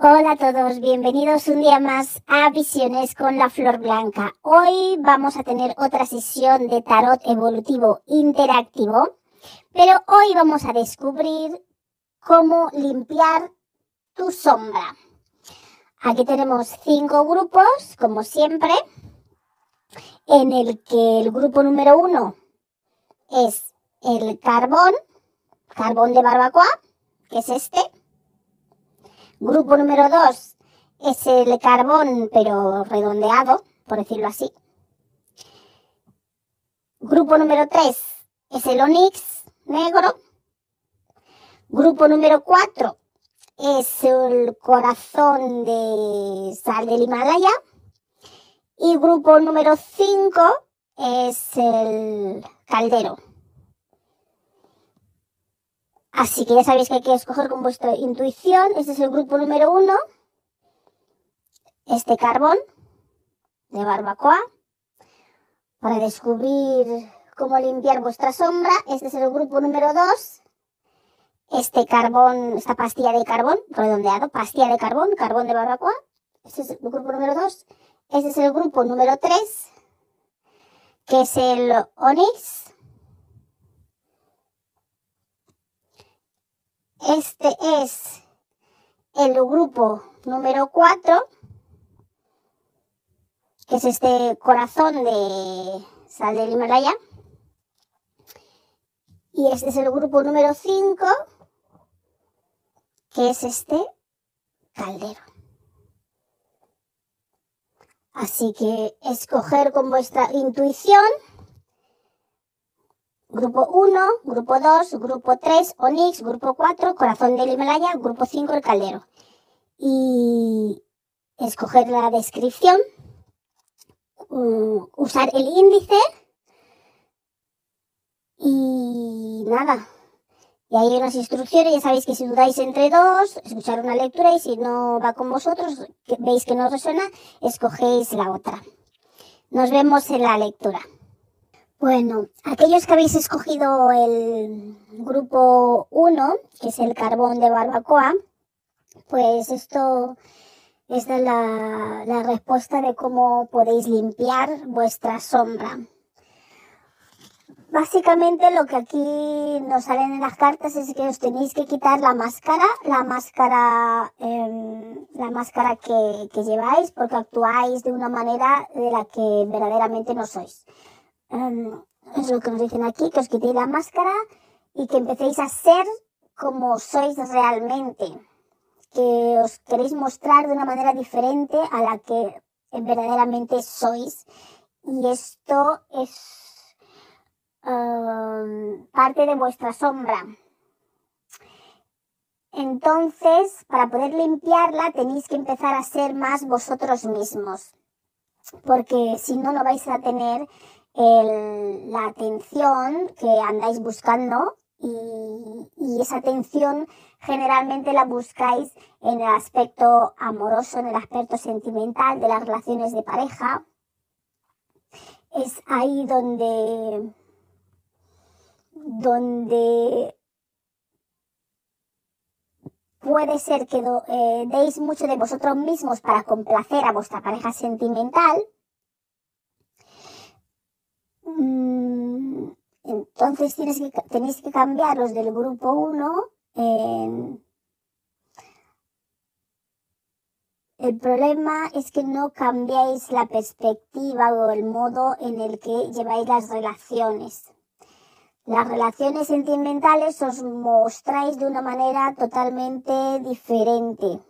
Hola a todos, bienvenidos un día más a Visiones con la Flor Blanca. Hoy vamos a tener otra sesión de tarot evolutivo interactivo, pero hoy vamos a descubrir cómo limpiar tu sombra. Aquí tenemos cinco grupos, como siempre, en el que el grupo número uno es el carbón, carbón de barbacoa, que es este. Grupo número 2 es el carbón, pero redondeado, por decirlo así. Grupo número 3 es el onix negro. Grupo número 4 es el corazón de sal del Himalaya. Y grupo número 5 es el caldero. Así que ya sabéis que hay que escoger con vuestra intuición. Este es el grupo número uno. Este carbón de barbacoa. Para descubrir cómo limpiar vuestra sombra. Este es el grupo número dos. Este carbón, esta pastilla de carbón, redondeado, pastilla de carbón, carbón de barbacoa. Este es el grupo número dos. Este es el grupo número tres, que es el onix Este es el grupo número 4, que es este corazón de sal del Himalaya. Y este es el grupo número 5, que es este caldero. Así que escoger con vuestra intuición Grupo 1, Grupo 2, Grupo 3, Onix, Grupo 4, Corazón del Himalaya, Grupo 5, El Caldero. Y escoger la descripción, usar el índice y nada. Y ahí hay unas instrucciones, ya sabéis que si dudáis entre dos, escuchar una lectura y si no va con vosotros, veis que no resuena, escogéis la otra. Nos vemos en la lectura. Bueno, aquellos que habéis escogido el grupo 1, que es el carbón de barbacoa, pues esto es la, la respuesta de cómo podéis limpiar vuestra sombra. Básicamente lo que aquí nos salen en las cartas es que os tenéis que quitar la máscara, la máscara, eh, la máscara que, que lleváis, porque actuáis de una manera de la que verdaderamente no sois. Em, es lo que nos dicen aquí, que os quitéis la máscara y que empecéis a ser como sois realmente, que os queréis mostrar de una manera diferente a la que verdaderamente sois. Y esto es em, parte de vuestra sombra. Entonces, para poder limpiarla, tenéis que empezar a ser más vosotros mismos. Porque si no, no vais a tener la atención que andáis buscando y, esa atención generalmente la buscáis en el aspecto amoroso, en el aspecto sentimental de las relaciones de pareja. Es ahí donde, donde puede ser que eh, deis mucho de vosotros mismos para complacer a vuestra pareja sentimental Mm, entonces tenéis que cambiarlos del grupo 1 El problema es que no cambiáis la perspectiva o el modo en el que lleváis las relaciones. Las relaciones sentimentales os mostráis de una manera totalmente diferente.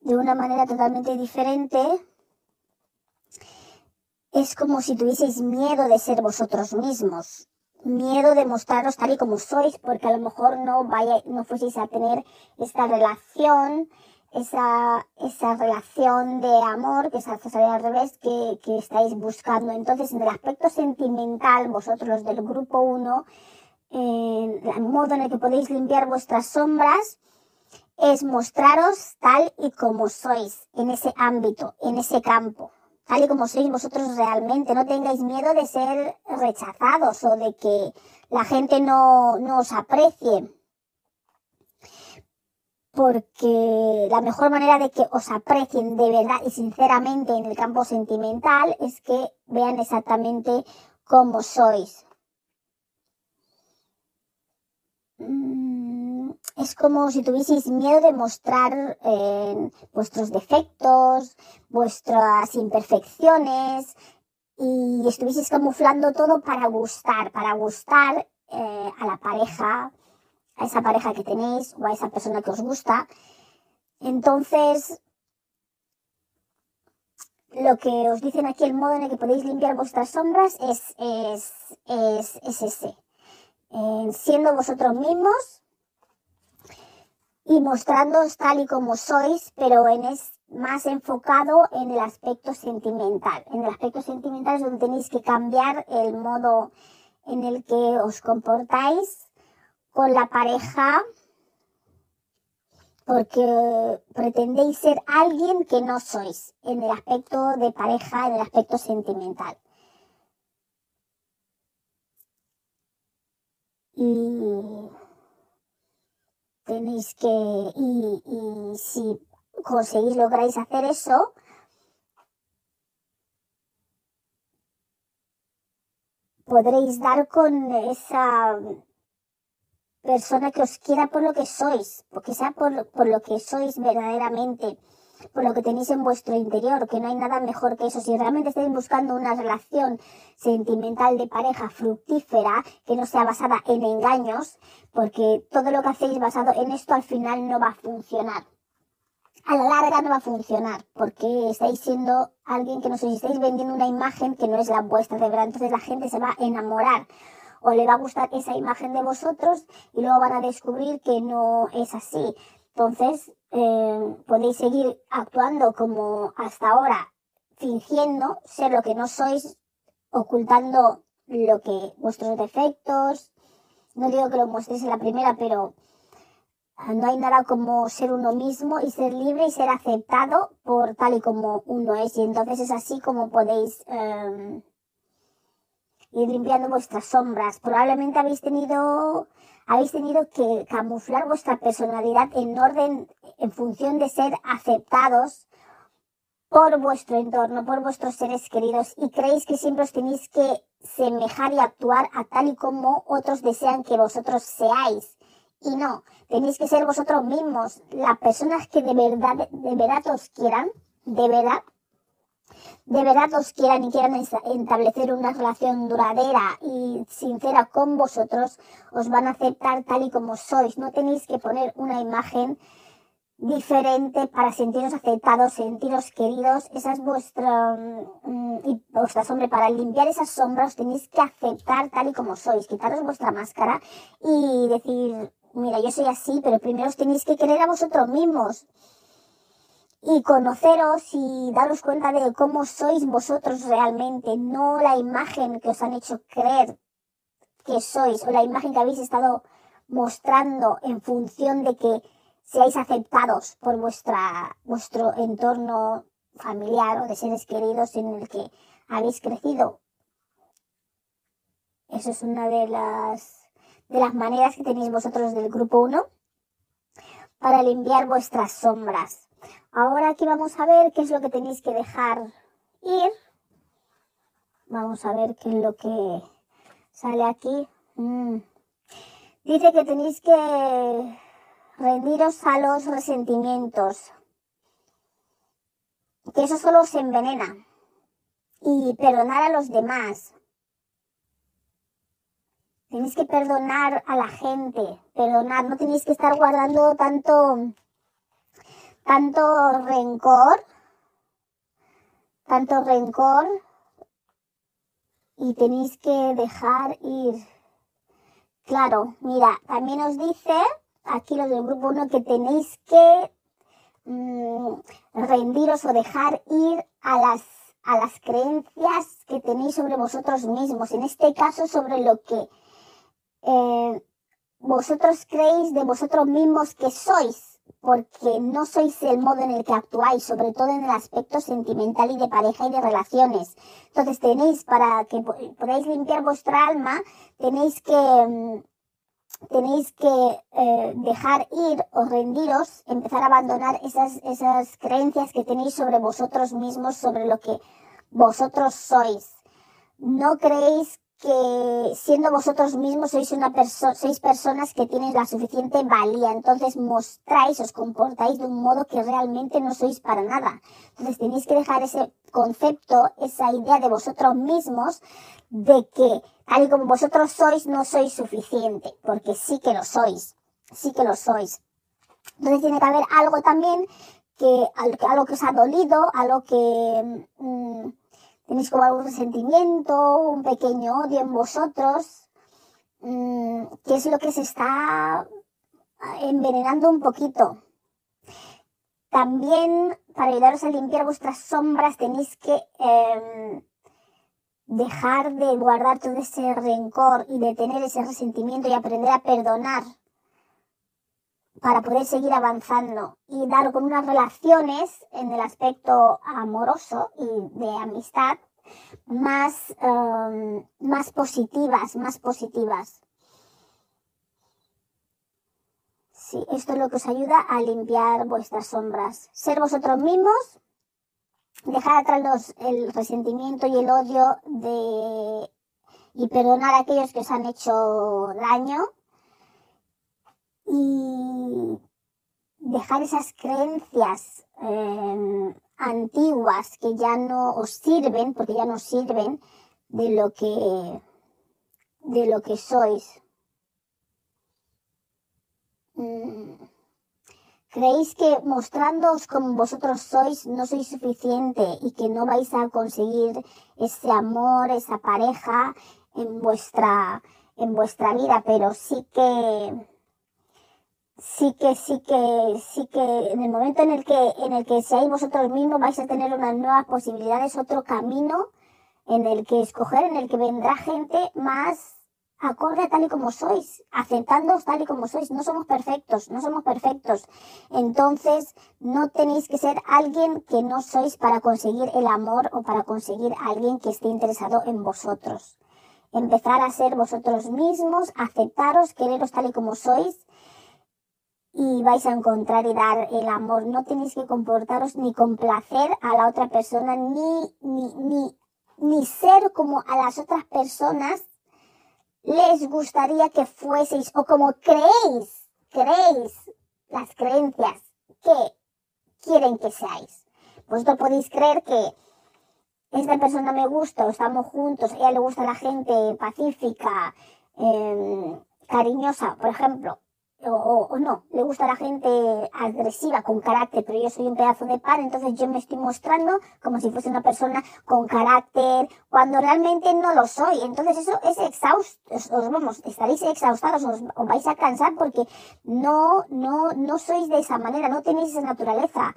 De una manera totalmente diferente es como si tuvieseis miedo de ser vosotros mismos, miedo de mostraros tal y como sois, porque a lo mejor no vaya, no fueseis a tener esta relación, esa, esa relación de amor, que es al revés, que, que estáis buscando. Entonces, en el aspecto sentimental, vosotros del grupo 1, el modo en el que podéis limpiar vuestras sombras, es mostraros tal y como sois en ese ámbito, en ese campo tal y como sois vosotros realmente. No tengáis miedo de ser rechazados o de que la gente no, no os aprecie. porque la mejor manera de que os aprecien de verdad y sinceramente en el campo sentimental es que vean exactamente cómo sois. Mm, es como si tuvieseis miedo de mostrar eh, vuestros defectos, vuestras imperfecciones y estuvieseis camuflando todo para gustar, para gustar eh, a la pareja, a esa pareja que tenéis o a esa persona que os gusta. Entonces, lo que os dicen aquí, el modo en el que podéis limpiar vuestras sombras es, es, es, es ese. siendo vosotros mismos y mostrándoos tal y como sois, pero en es más enfocado en el aspecto sentimental. En el aspecto sentimental es donde tenéis que cambiar el modo en el que os comportáis con la pareja porque pretendéis ser alguien que no sois en el aspecto de pareja, en el aspecto sentimental. Y tenéis que, y, si conseguís, lográis hacer eso, podréis dar con esa persona que os quiera por lo que sois, porque sea por, por lo que sois verdaderamente, por lo que tenéis en vuestro interior, que no hay nada mejor que eso. Si realmente estáis buscando una relación sentimental de pareja fructífera, que no sea basada en engaños, porque todo lo que hacéis basado en esto al final no va a funcionar. A la larga no va a funcionar, porque estáis siendo alguien que no sois, estáis vendiendo una imagen que no es la vuestra de verdad. Entonces la gente se va a enamorar o le va a gustar esa imagen de vosotros y luego van a descubrir que no es así. Entonces, eh, podéis seguir actuando como hasta ahora, fingiendo ser lo que no sois, ocultando lo que vuestros defectos. No digo que lo mostréis en la primera, pero no hay nada como ser uno mismo y ser libre y ser aceptado por tal y como uno es. Y entonces es así como podéis eh, ir limpiando vuestras sombras. Probablemente habéis tenido, habéis tenido que camuflar vuestra personalidad en orden, en función de ser aceptados por vuestro entorno, por vuestros seres queridos y creéis que siempre os tenéis que semejar y actuar a tal y como otros desean que vosotros seáis. Y no, tenéis que ser vosotros mismos, las personas que de verdad, de verdad os quieran, de verdad, de verdad os quieran y quieran establecer una relación duradera y sincera con vosotros, os van a aceptar tal y como sois. No tenéis que poner una imagen diferente para sentiros aceptados, sentiros queridos. Esa es vuestra, mm, y vuestra sombra. Para limpiar esas sombras tenéis que aceptar tal y como sois, quitaros vuestra máscara y decir, mira, yo soy así, pero primero os tenéis que querer a vosotros mismos y conoceros y daros cuenta de cómo sois vosotros realmente, no la imagen que os han hecho creer que sois o la imagen que habéis estado mostrando en función de que seáis aceptados por vuestra, vuestro entorno familiar o de seres queridos en el que habéis crecido. Eso es una de las, de las maneras que tenéis vosotros del grupo 1 para limpiar vuestras sombras. Ahora aquí vamos a ver qué es lo que tenéis que dejar ir. Vamos a ver qué es lo que sale aquí. Mm. Dice que tenéis que rendiros a los resentimientos. Que eso solo os envenena. Y perdonar a los demás. Tenéis que perdonar a la gente. Perdonar. No tenéis que estar guardando tanto tanto rencor, tanto rencor y tenéis que dejar ir. Claro, mira, también os dice aquí los del grupo 1 que tenéis que mm, rendiros o dejar ir a las, a las creencias que tenéis sobre vosotros mismos, en este caso sobre lo que eh, vosotros creéis de vosotros mismos que sois porque no sois el modo en el que actuáis, sobre todo en el aspecto sentimental y de pareja y de relaciones. Entonces tenéis, para que podáis limpiar vuestra alma, tenéis que, mm, tenéis que eh, dejar ir o rendiros, empezar a abandonar esas, esas creencias que tenéis sobre vosotros mismos, sobre lo que vosotros sois. No creéis que siendo vosotros mismos sois una persona, sois personas que tienen la suficiente valía, entonces mostráis, os comportáis de un modo que realmente no sois para nada. Entonces tenéis que dejar ese concepto, esa idea de vosotros mismos, de que tal y como vosotros sois, no sois suficiente, porque sí que lo sois, sí que lo sois. Entonces tiene que haber algo también que, algo que os ha dolido, algo que, mm, tenéis como algún resentimiento, un pequeño odio en vosotros, mm, que es lo que se está envenenando un poquito. También para ayudaros a limpiar vuestras sombras tenéis que em, dejar de guardar todo ese rencor y de tener ese resentimiento y aprender a perdonar para poder seguir avanzando y dar con unas relaciones en el aspecto amoroso y de amistad más, um, más positivas, más positivas. Sí, esto es lo que os ayuda a limpiar vuestras sombras. Ser vosotros mismos, dejar atrás el resentimiento y el odio de, y perdonar a aquellos que os han hecho daño y dejar esas creencias em, antiguas que ya no os sirven, porque ya no sirven de lo que, de lo que sois. Mm. ¿Creéis que mostrándoos como vosotros sois no sois suficiente y que no vais a conseguir ese amor, esa pareja en vuestra, en vuestra vida? Pero sí que sí que, sí que, sí que en el momento en el que, en el que seáis vosotros mismos vais a tener unas nuevas posibilidades, otro camino en el que escoger, en el que vendrá gente más acorde a tal y como sois, aceptándoos tal y como sois. No somos perfectos, no somos perfectos. Entonces, no tenéis que ser alguien que no sois para conseguir el amor o para conseguir a alguien que esté interesado en vosotros. Empezar a ser vosotros mismos, aceptaros, quereros tal y como sois y vais a encontrar y dar el amor. No tenéis que comportaros ni complacer a la otra persona, ni, ni, ni, ni ser como a las otras personas les gustaría que fueseis o como creéis, creéis las creencias que quieren que seáis. Vosotros podéis creer que esta persona me gusta o estamos juntos, ella le gusta la gente pacífica, eh, cariñosa, por ejemplo, o, no, le gusta la gente agresiva, con carácter, pero yo soy un pedazo de pan, entonces yo me estoy mostrando como si fuese una persona con carácter, cuando realmente no lo soy. Entonces eso es exhausto, os, vamos, estaréis exhaustados, os, os, vais a cansar porque no, no, no sois de esa manera, no tenéis esa naturaleza.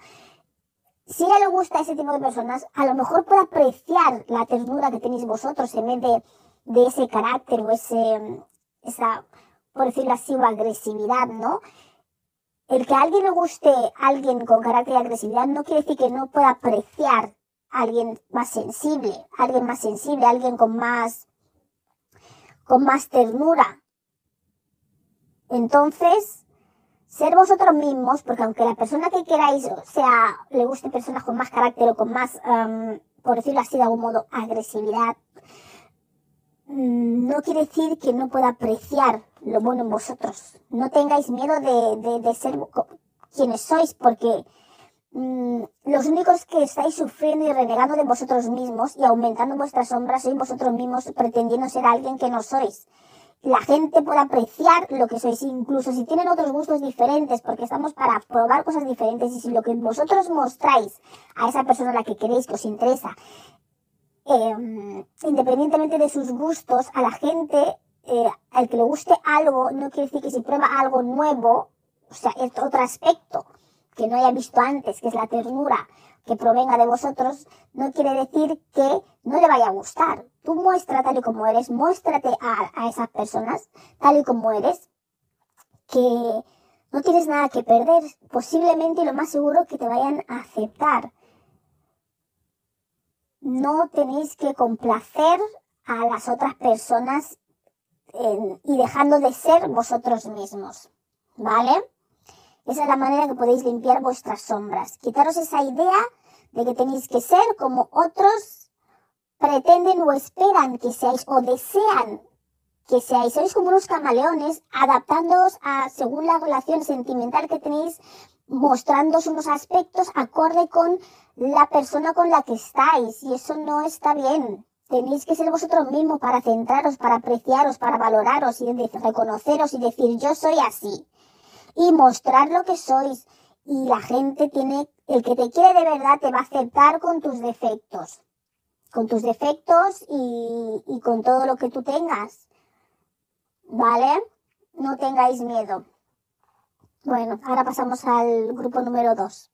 Si a ella le gusta ese tipo de personas, a lo mejor puede apreciar la ternura que tenéis vosotros en vez de, de ese carácter o ese, esa por decirlo así, o agresividad, ¿no? El que a alguien le guste a alguien con carácter de agresividad no quiere decir que no pueda apreciar a alguien más sensible, alguien más sensible, alguien con más, con más ternura. Entonces, ser vosotros mismos, porque aunque la persona que queráis sea, le guste personas con más carácter o con más, um, por decirlo así de algún modo, agresividad, Mm, no quiere decir que no pueda apreciar lo bueno en vosotros. No tengáis miedo de, ser quienes sois, porque mm, los únicos que estáis sufriendo y renegando de vosotros mismos y aumentando vuestras sombras sois vosotros mismos pretendiendo ser alguien que no sois. La gente puede apreciar lo que sois, incluso si tienen otros gustos diferentes, porque estamos para probar cosas diferentes y si lo que vosotros mostráis a esa persona a la que queréis que os interesa Em, independientemente de sus gustos, a la gente, eh, al que le guste algo, no quiere decir que si prueba algo nuevo, o sea, es otro aspecto que no haya visto antes, que es la ternura que provenga de vosotros, no quiere decir que no le vaya a gustar. Tú muestra tal y como eres, muéstrate a, a esas personas tal y como eres, que no tienes nada que perder, posiblemente lo más seguro que te vayan a aceptar no tenéis que complacer a las otras personas y dejando de ser vosotros mismos. ¿Vale? Esa es la manera que podéis limpiar vuestras sombras. Quitaros esa idea de que tenéis que ser como otros pretenden o esperan que seáis o desean que seáis. Sois como unos camaleones adaptándoos a según la relación sentimental que tenéis, mostrándoos unos aspectos acorde con la persona con la que estáis. Y eso no está bien. Tenéis que ser vosotros mismos para centraros, para apreciaros, para valoraros y reconoceros y decir yo soy así. Y mostrar lo que sois. Y la gente tiene, el que te quiere de verdad te va a aceptar con tus defectos. Con tus defectos y, con todo lo que tú tengas. ¿Vale? No tengáis miedo. Bueno, ahora pasamos al grupo número 2.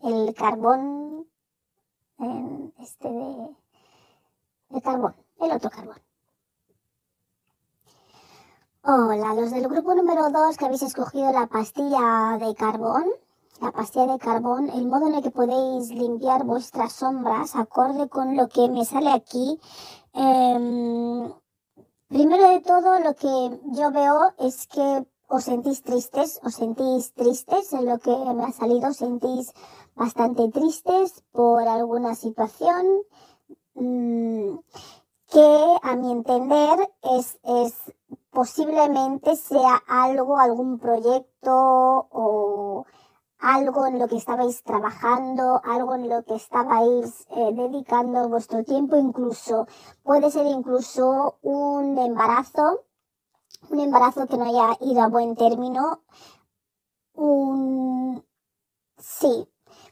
El carbón, este de de carbón, el otro carbón. Hola, los del grupo número 2 que habéis escogido la pastilla de carbón, la pastilla de carbón, el modo en el que podéis limpiar vuestras sombras, acorde con lo que me sale aquí. Em, primero de todo, lo que yo veo es que os sentís tristes, os sentís tristes, en lo que me ha salido, sentís bastante tristes por alguna situación, Mm, que a mi entender es, es posiblemente sea algo, algún proyecto o algo en lo que estabais trabajando, algo en lo que estabais eh, dedicando vuestro tiempo, incluso puede ser incluso un embarazo, un embarazo que no haya ido a buen término, un sí,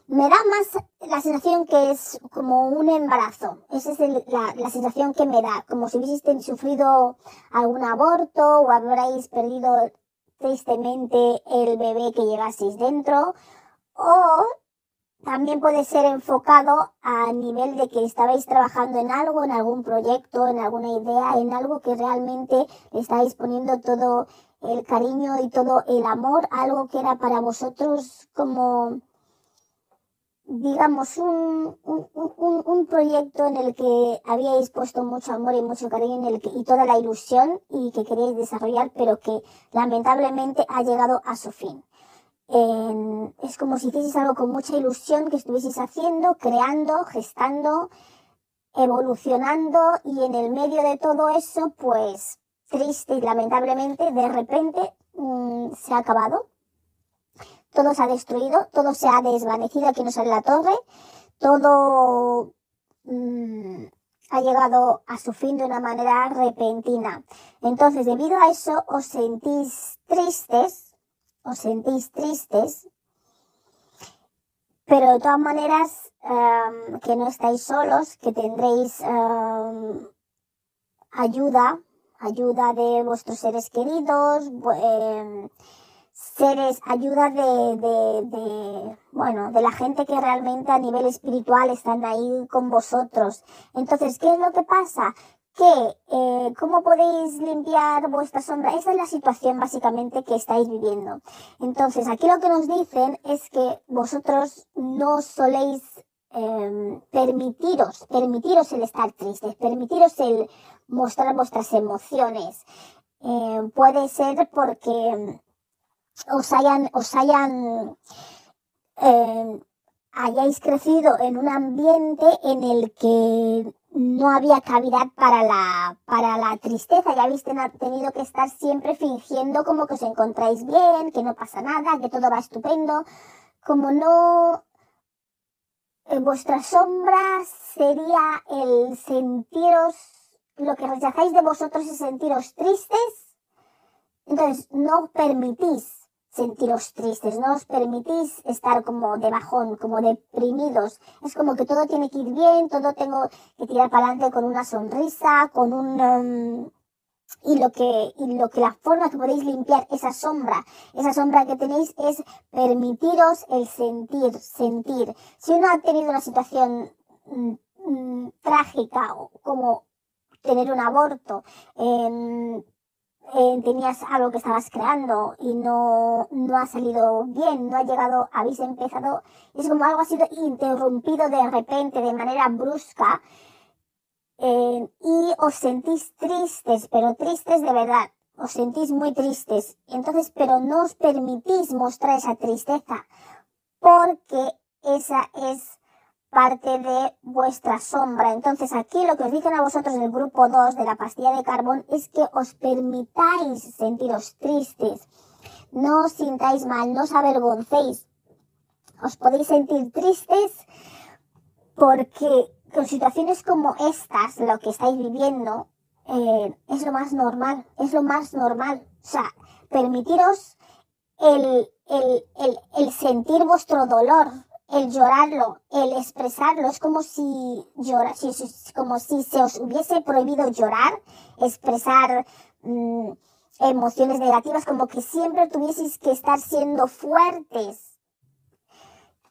me da más la sensación que es como un embarazo. Esa es la, la, sensación que me da, como si hubieseis sufrido algún aborto o habréis perdido tristemente el bebé que llevaseis dentro. O también puede ser enfocado a nivel de que estabais trabajando en algo, en algún proyecto, en alguna idea, en algo que realmente le estáis poniendo todo el cariño y todo el amor, algo que era para vosotros como digamos, un, un, un, un, proyecto en el que habíais puesto mucho amor y mucho cariño en el que, y toda la ilusión y que queríais desarrollar, pero que lamentablemente ha llegado a su fin. es como si hicieseis algo con mucha ilusión que estuvieseis haciendo, creando, gestando, evolucionando y en el medio de todo eso, pues triste y lamentablemente, de repente mm, se ha acabado todo se ha destruido, todo se ha desvanecido aquí no sale la torre, todo mm, ha llegado a su fin de una manera repentina. Entonces, debido a eso, os sentís tristes, os sentís tristes, pero de todas maneras, em, que no estáis solos, que tendréis em, ayuda, ayuda de vuestros seres queridos, eh, seres, ayuda de, de, de, bueno, de la gente que realmente a nivel espiritual están ahí con vosotros. Entonces, ¿qué es lo que pasa? Que, eh, ¿cómo podéis limpiar vuestra sombra? Esa es la situación básicamente que estáis viviendo. Entonces, aquí lo que nos dicen es que vosotros no soléis eh, permitiros, permitiros el estar tristes, permitiros el mostrar vuestras emociones. Eh, puede ser porque os hayan, os hayan, eh, hayáis crecido en un ambiente en el que no había cavidad para la, para la tristeza, ya habéis tenido que estar siempre fingiendo como que os encontráis bien, que no pasa nada, que todo va estupendo, como no, en vuestra sombra sería el sentiros, lo que rechazáis de vosotros es sentiros tristes, entonces no permitís sentiros tristes, no os permitís estar como de bajón, como deprimidos. Es como que todo tiene que ir bien, todo tengo que tirar para adelante con una sonrisa, con un... Um, y lo que y lo que la forma que podéis limpiar esa sombra, esa sombra que tenéis es permitiros el sentir, sentir. Si uno ha tenido una situación mm, mm, trágica como tener un aborto, eh, eh, tenías algo que estabas creando y no, no ha salido bien, no ha llegado, habéis empezado, es como algo ha sido interrumpido de repente, de manera brusca, eh, y os sentís tristes, pero tristes de verdad, os sentís muy tristes. Entonces, pero no os permitís mostrar esa tristeza porque esa es parte de vuestra sombra. Entonces aquí lo que os dicen a vosotros del grupo 2 de la pastilla de carbón es que os permitáis sentiros tristes. No os sintáis mal, no os avergoncéis. Os podéis sentir tristes porque con situaciones como estas, lo que estáis viviendo, eh, es lo más normal, es lo más normal. O sea, permitiros el, el, el, el sentir vuestro dolor, el llorarlo, el expresarlo, es como si llora, si, como si se os hubiese prohibido llorar, expresar mm, emociones negativas, como que siempre tuvieseis que estar siendo fuertes.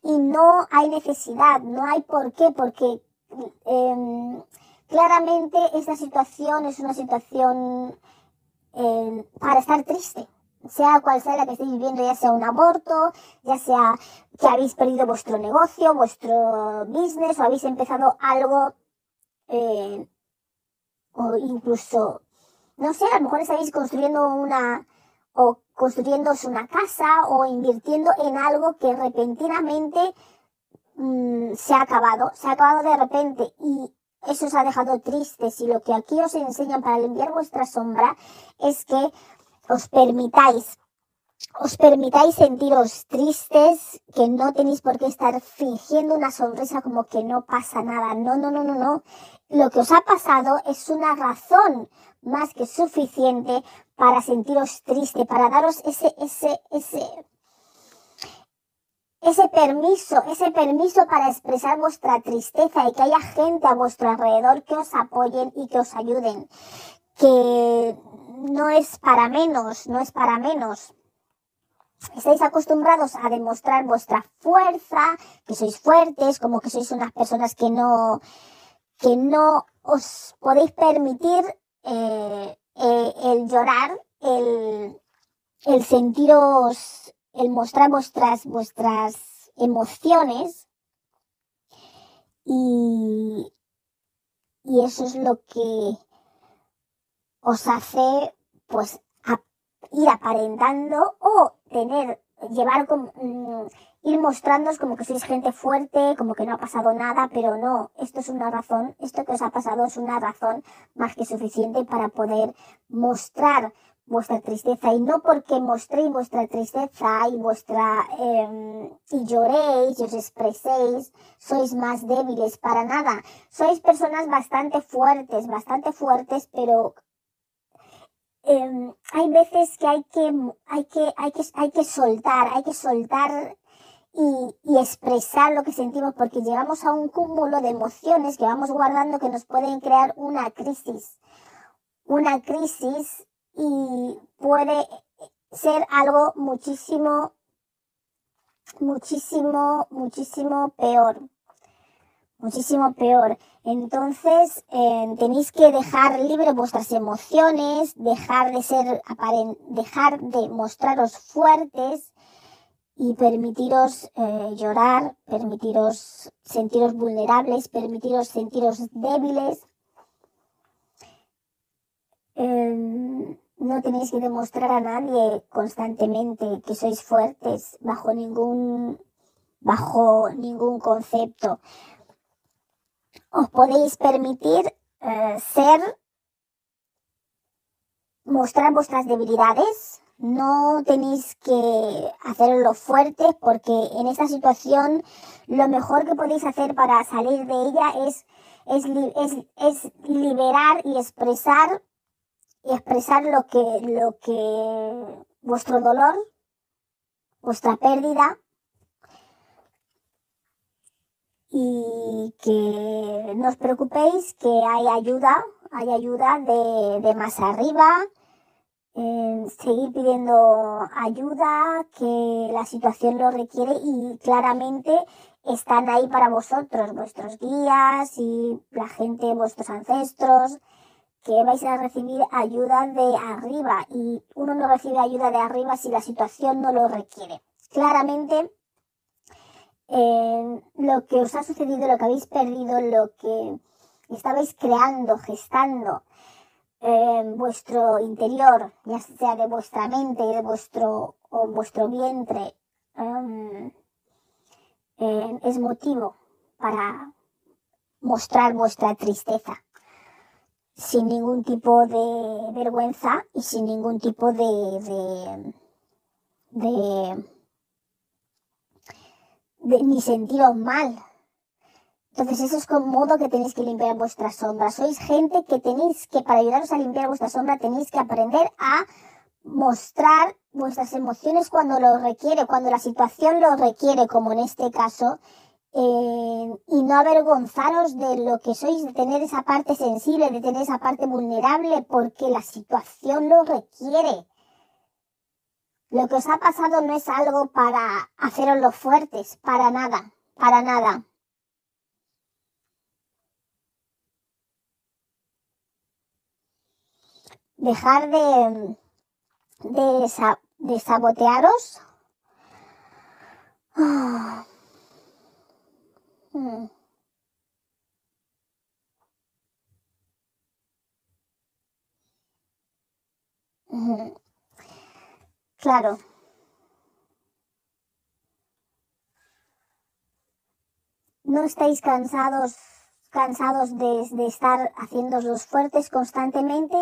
Y no hay necesidad, no hay por qué, porque eh, claramente esta situación es una situación eh, para estar triste sea cual sea la que estéis viviendo, ya sea un aborto, ya sea que habéis perdido vuestro negocio, vuestro business, o habéis empezado algo, eh, o incluso, no sé, a lo mejor estáis construyendo una, o construyéndose una casa, o invirtiendo en algo que repentinamente mm, se ha acabado, se ha acabado de repente, y eso os ha dejado tristes, y lo que aquí os enseñan para limpiar vuestra sombra es que os permitáis, os permitáis sentiros tristes, que no tenéis por qué estar fingiendo una sonrisa como que no pasa nada. No, no, no, no, no. Lo que os ha pasado es una razón más que suficiente para sentiros triste, para daros ese, ese, ese, ese permiso, ese permiso para expresar vuestra tristeza y que haya gente a vuestro alrededor que os apoyen y que os ayuden. Que no es para menos, no es para menos. Estáis acostumbrados a demostrar vuestra fuerza, que sois fuertes, como que sois unas personas que no, que no os podéis permitir eh, eh, el llorar, el, el sentiros, el mostrar vuestras, vuestras emociones. Y, y eso es lo que os hace pues ir aparentando o tener, llevar como, mm, ir mostrándoos como que sois gente fuerte, como que no ha pasado nada, pero no, esto es una razón, esto que os ha pasado es una razón más que suficiente para poder mostrar vuestra tristeza. Y no porque mostréis vuestra tristeza y vuestra eh, y lloréis y os expreséis sois más débiles para nada. Sois personas bastante fuertes bastante fuertes pero Em, hay veces que hay que, hay que, hay que, hay que soltar, hay que soltar y, y, expresar lo que sentimos porque llegamos a un cúmulo de emociones que vamos guardando que nos pueden crear una crisis. Una crisis y puede ser algo muchísimo, muchísimo, muchísimo peor muchísimo peor. Entonces, eh, tenéis que dejar libre vuestras emociones, dejar de ser dejar de mostraros fuertes y permitiros eh, llorar, permitiros sentiros vulnerables, permitiros sentiros débiles. Em, no tenéis que demostrar a nadie constantemente que sois fuertes bajo ningún bajo ningún concepto os podéis permitir eh, ser, mostrar vuestras debilidades. No tenéis que hacerlo fuerte porque en esta situación lo mejor que podéis hacer para salir de ella es, es, es, liberar y expresar y expresar lo que, lo que vuestro dolor, vuestra pérdida, y que no os preocupéis que hay ayuda, hay ayuda de, de más arriba, seguir pidiendo ayuda, que la situación lo requiere y claramente están ahí para vosotros, vuestros guías y la gente, vuestros ancestros, que vais a recibir ayuda de arriba y uno no recibe ayuda de arriba si la situación no lo requiere. Claramente lo que os ha sucedido, lo que habéis perdido, lo que estabais creando, gestando en vuestro interior, ya sea de vuestra mente, de vuestro, o vuestro vientre, em, em, es motivo para mostrar vuestra tristeza sin ningún tipo de vergüenza y sin ningún tipo de, de, de ni sentiros mal entonces eso es como modo que tenéis que limpiar vuestra sombra. Sois gente que tenéis que, para ayudaros a limpiar vuestra sombra, tenéis que aprender a mostrar vuestras emociones cuando lo requiere, cuando la situación lo requiere, como en este caso, eh, y no avergonzaros de lo que sois, de tener esa parte sensible, de tener esa parte vulnerable, porque la situación lo requiere. Lo que os ha pasado no es algo para haceros los fuertes, para nada, para nada. dejar de, de, sabotearos. Claro. ¿No estáis cansados, cansados de, de estar haciendo los fuertes constantemente?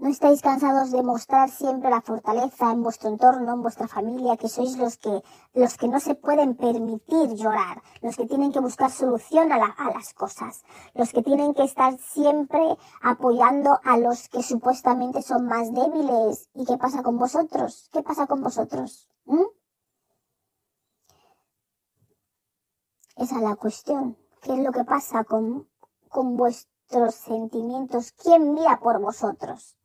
¿No estáis cansados de mostrar siempre la fortaleza en vuestro entorno, en vuestra familia, que sois los que, los que no se pueden permitir llorar, los que tienen que buscar solución a, las cosas, los que tienen que estar siempre apoyando a los que supuestamente son más débiles? ¿Y qué pasa con vosotros? ¿Qué pasa con vosotros? ¿Mm? Esa es la cuestión. ¿Qué es lo que pasa con, con vuestros sentimientos? ¿Quién mira por vosotros?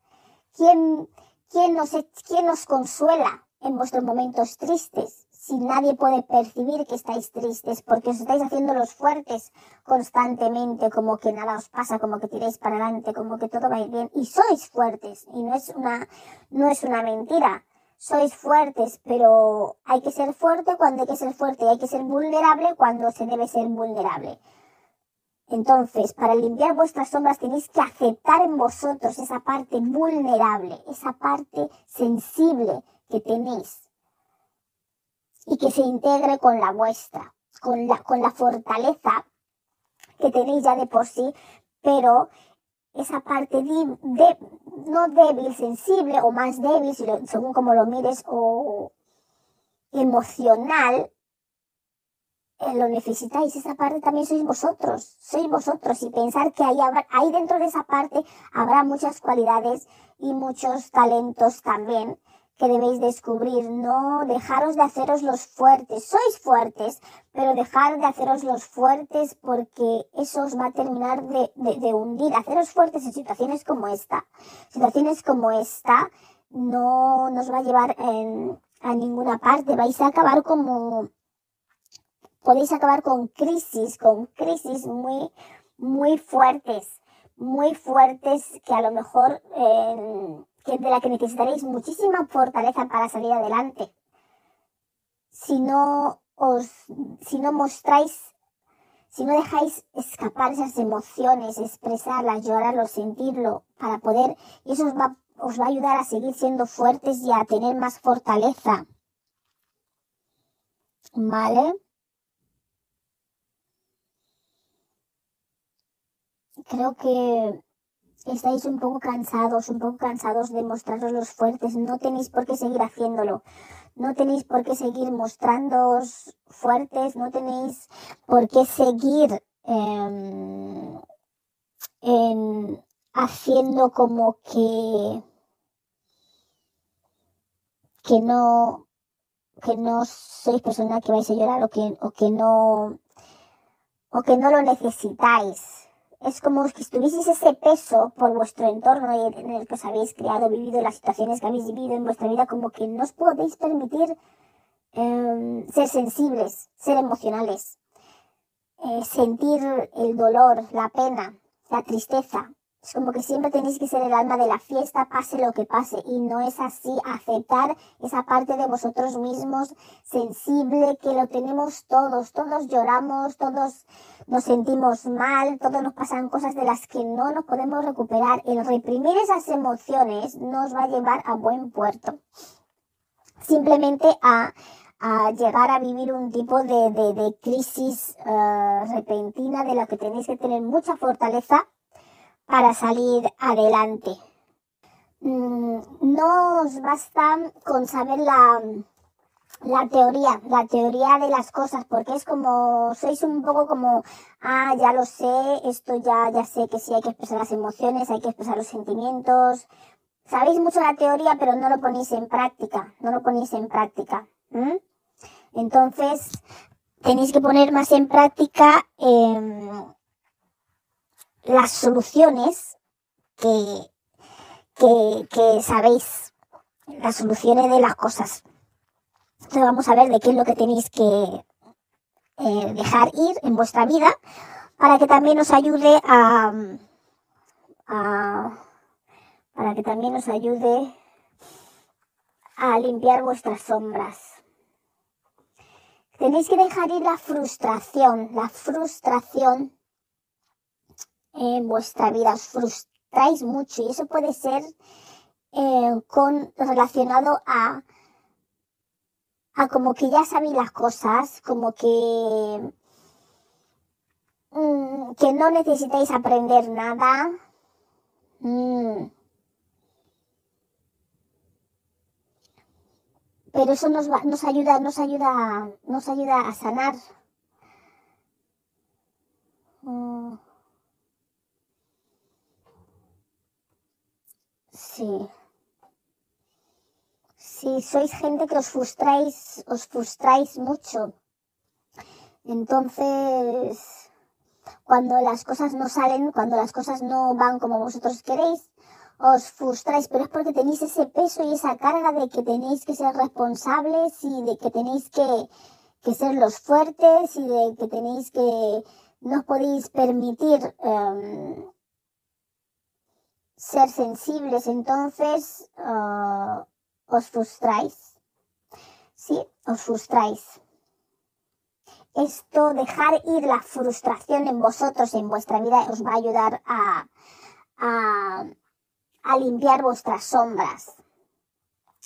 ¿Quién, quién, nos, ¿Quién nos consuela en vuestros momentos tristes? Si nadie puede percibir que estáis tristes porque os estáis haciendo los fuertes constantemente, como que nada os pasa, como que tiráis para adelante, como que todo va a ir bien. Y sois fuertes, y no es una, no es una mentira. Sois fuertes, pero hay que ser fuerte cuando hay que ser fuerte y hay que ser vulnerable cuando se debe ser vulnerable. Entonces, para limpiar vuestras sombras tenéis que aceptar en vosotros esa parte vulnerable, esa parte sensible que tenéis y que se integre con la vuestra, con la, con la fortaleza que tenéis ya de por sí, pero esa parte no débil, sensible o más débil, según como lo mires, o emocional, eh, lo necesitáis, esa parte también sois vosotros, sois vosotros y pensar que ahí, ahí dentro de esa parte habrá muchas cualidades y muchos talentos también que debéis descubrir, no dejaros de haceros los fuertes, sois fuertes, pero dejar de haceros los fuertes porque eso os va a terminar de, de hundir, haceros fuertes en situaciones como esta, situaciones como esta no nos va a llevar en, a ninguna parte, vais a acabar como podéis acabar con crisis, con crisis muy, muy fuertes, muy fuertes que a lo mejor eh, de la que necesitaréis muchísima fortaleza para salir adelante. Si no os, si no mostráis, si no dejáis escapar esas emociones, expresarlas, llorarlo, sentirlo, para poder, y eso va, os va a ayudar a seguir siendo fuertes y a tener más fortaleza. ¿Vale? Creo que estáis un poco cansados, un poco cansados de mostraros los fuertes. No tenéis por qué seguir haciéndolo. No tenéis por qué seguir mostrándoos fuertes. No tenéis por qué seguir em, haciendo como que que no que no sois persona que vais a llorar o que, o que no o que no lo necesitáis es como si tuvieseis ese peso por vuestro entorno y en el que os habéis creado, vivido, las situaciones que habéis vivido en vuestra vida, como que no os podéis permitir em, ser sensibles, ser emocionales, eh, sentir el dolor, la pena, la tristeza, Es como que siempre tenéis que ser el alma de la fiesta, pase lo que pase. Y no es así. Aceptar esa parte de vosotros mismos sensible que lo tenemos todos. Todos lloramos, todos nos sentimos mal, todos nos pasan cosas de las que no nos podemos recuperar. El reprimir esas emociones nos va a llevar a buen puerto. Simplemente a, a llegar a vivir un tipo de, de, crisis uh, repentina de la que tenéis que tener mucha fortaleza para salir adelante. Mm, no os basta con saber la, la teoría, la teoría de las cosas, porque es como, sois un poco como, ah, ya lo sé, esto ya, ya sé que sí hay que expresar las emociones, hay que expresar los sentimientos. Sabéis mucho la teoría, pero no lo ponéis en práctica, no lo ponéis en práctica. Entonces, tenéis que poner más en práctica eh, las soluciones que, que, sabéis, las soluciones de las cosas. Entonces vamos a ver de qué es lo que tenéis que eh, dejar ir en vuestra vida para que también os ayude a, a, para que también os ayude a limpiar vuestras sombras. Tenéis que dejar ir la frustración, la frustración en vuestra vida, os frustráis mucho y eso puede ser eh, con, relacionado a, a como que ya sabéis las cosas, como que, mm, que no necesitáis aprender nada. Mm. Pero eso nos, nos ayuda, nos ayuda, nos ayuda a sanar. Sí. Sí, sois gente que os frustráis, os frustráis mucho. Entonces, cuando las cosas no salen, cuando las cosas no van como vosotros queréis, os frustráis, pero es porque tenéis ese peso y esa carga de que tenéis que ser responsables y de que tenéis que, que ser los fuertes y de que tenéis que, no os podéis permitir em, ser sensibles, entonces uh, os frustráis. Sí, os frustráis. Esto, dejar ir la frustración en vosotros, en vuestra vida, os va a ayudar a, a, a limpiar vuestras sombras.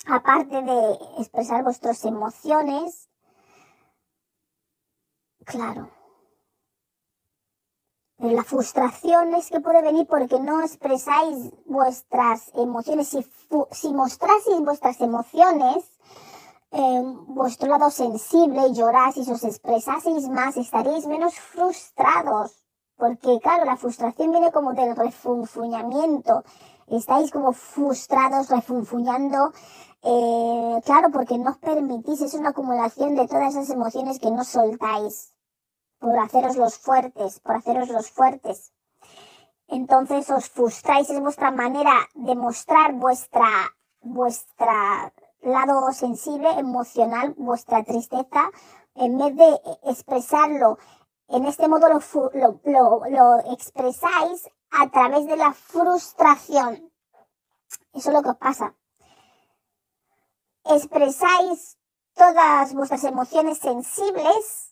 Aparte de expresar vuestras emociones, claro, la frustración es que puede venir porque no expresáis vuestras emociones. Si, si mostraseis vuestras emociones, eh, vuestro lado sensible, lloraseis, os expresaseis más, estaríais menos frustrados. Porque claro, la frustración viene como del refunfuñamiento. Estáis como frustrados, refunfuñando. Eh, claro, porque no os permitís, es una acumulación de todas esas emociones que no soltáis por haceros los fuertes, por haceros los fuertes. Entonces os frustráis, es vuestra manera de mostrar vuestra, vuestra lado sensible, emocional, vuestra tristeza, en vez de expresarlo en este modo lo, lo, lo, lo expresáis a través de la frustración. Eso es lo que os pasa. Expresáis todas vuestras emociones sensibles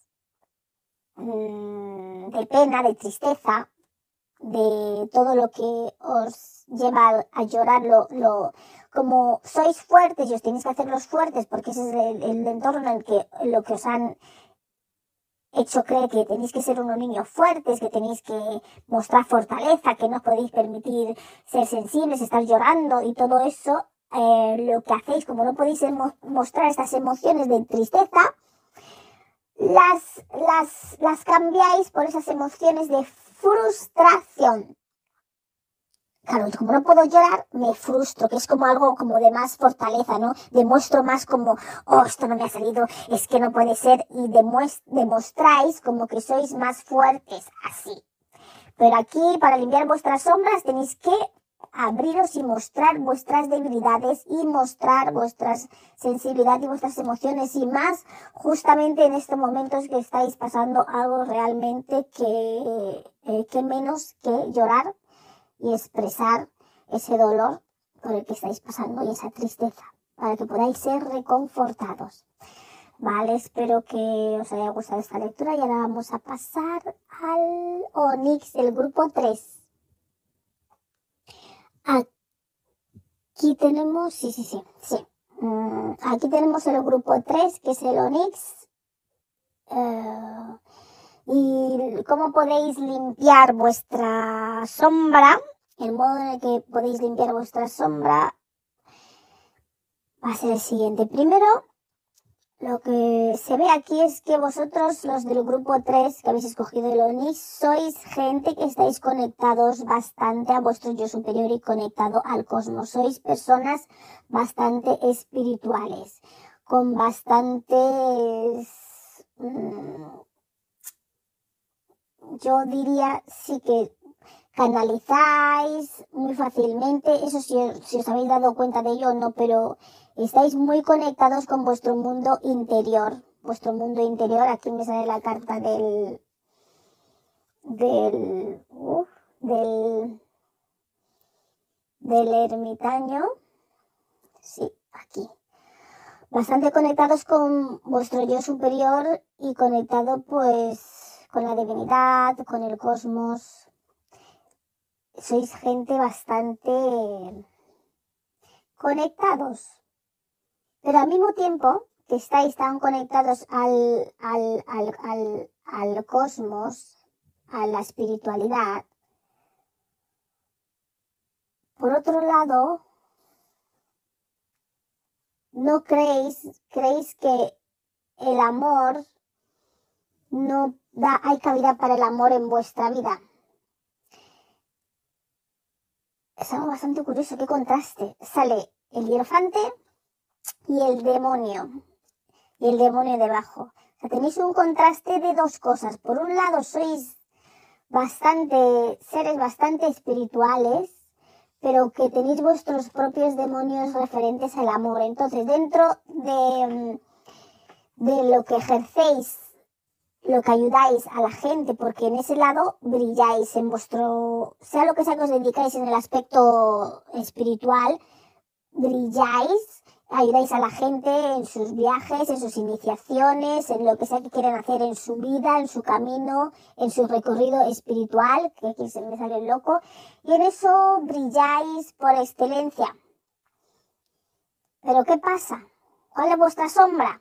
Mm, de pena, de tristeza, de todo lo que os lleva a llorar, lo, lo, como sois fuertes y os tenéis que hacerlos fuertes porque ese es el, entorno en el que lo que os han hecho creer que tenéis que ser unos niños fuertes, que tenéis que mostrar fortaleza, que no os podéis permitir ser sensibles, estar llorando y todo eso, eh, lo que hacéis, como no podéis mostrar estas emociones de tristeza, las, las, las cambiáis por esas emociones de frustración. Claro, como no puedo llorar, me frustro, que es como algo como de más fortaleza, ¿no? Demuestro más como, oh, esto no me ha salido, es que no puede ser, y demostráis como que sois más fuertes, así. Pero aquí, para limpiar vuestras sombras, tenéis que abriros y mostrar vuestras debilidades y mostrar vuestras sensibilidad y vuestras emociones y más justamente en estos momentos que estáis pasando algo realmente que, eh, que menos que llorar y expresar ese dolor por el que estáis pasando y esa tristeza, para que podáis ser reconfortados. Vale, espero que os haya gustado esta lectura y ahora vamos a pasar al Onix del grupo 3. Aquí tenemos, sí, sí, sí, sí. Mm, aquí tenemos el grupo 3, que es el Onix. Eh, y cómo podéis limpiar vuestra sombra, el modo en el que podéis limpiar vuestra sombra va a ser el siguiente. Primero, lo que se ve aquí es que vosotros, los del grupo 3 que habéis escogido el ONIS, sois gente que estáis conectados bastante a vuestro yo superior y conectado al cosmos. Sois personas bastante espirituales, con bastantes... Mm, yo diría sí que canalizáis muy fácilmente, eso si, si os habéis dado cuenta de ello o no, pero estáis muy conectados con vuestro mundo interior. Vuestro mundo interior, aquí me sale la carta del, del, del, del ermitaño. Sí, aquí. Bastante conectados con vuestro yo superior y conectado pues con la divinidad, con el cosmos. Sois gente bastante conectados pero al mismo tiempo que estáis tan conectados al, al, al, al, cosmos, a la espiritualidad, por otro lado, no creéis, creéis que el amor no da, hay cabida para el amor en vuestra vida. Es algo bastante curioso, qué contraste. Sale el hierofante y el demonio. Y el demonio debajo. O sea, tenéis un contraste de dos cosas. Por un lado, sois bastante, seres bastante espirituales, pero que tenéis vuestros propios demonios referentes al amor. Entonces, dentro de, de lo que ejercéis, lo que ayudáis a la gente, porque en ese lado brilláis en vuestro, sea lo que sea que os dedicáis en el aspecto espiritual, brilláis ayudáis a la gente en sus viajes, en sus iniciaciones, en lo que sea que quieren hacer en su vida, en su camino, en su recorrido espiritual, que aquí se me sale loco, y en eso brilláis por excelencia. Pero ¿qué pasa? ¿Cuál es vuestra sombra?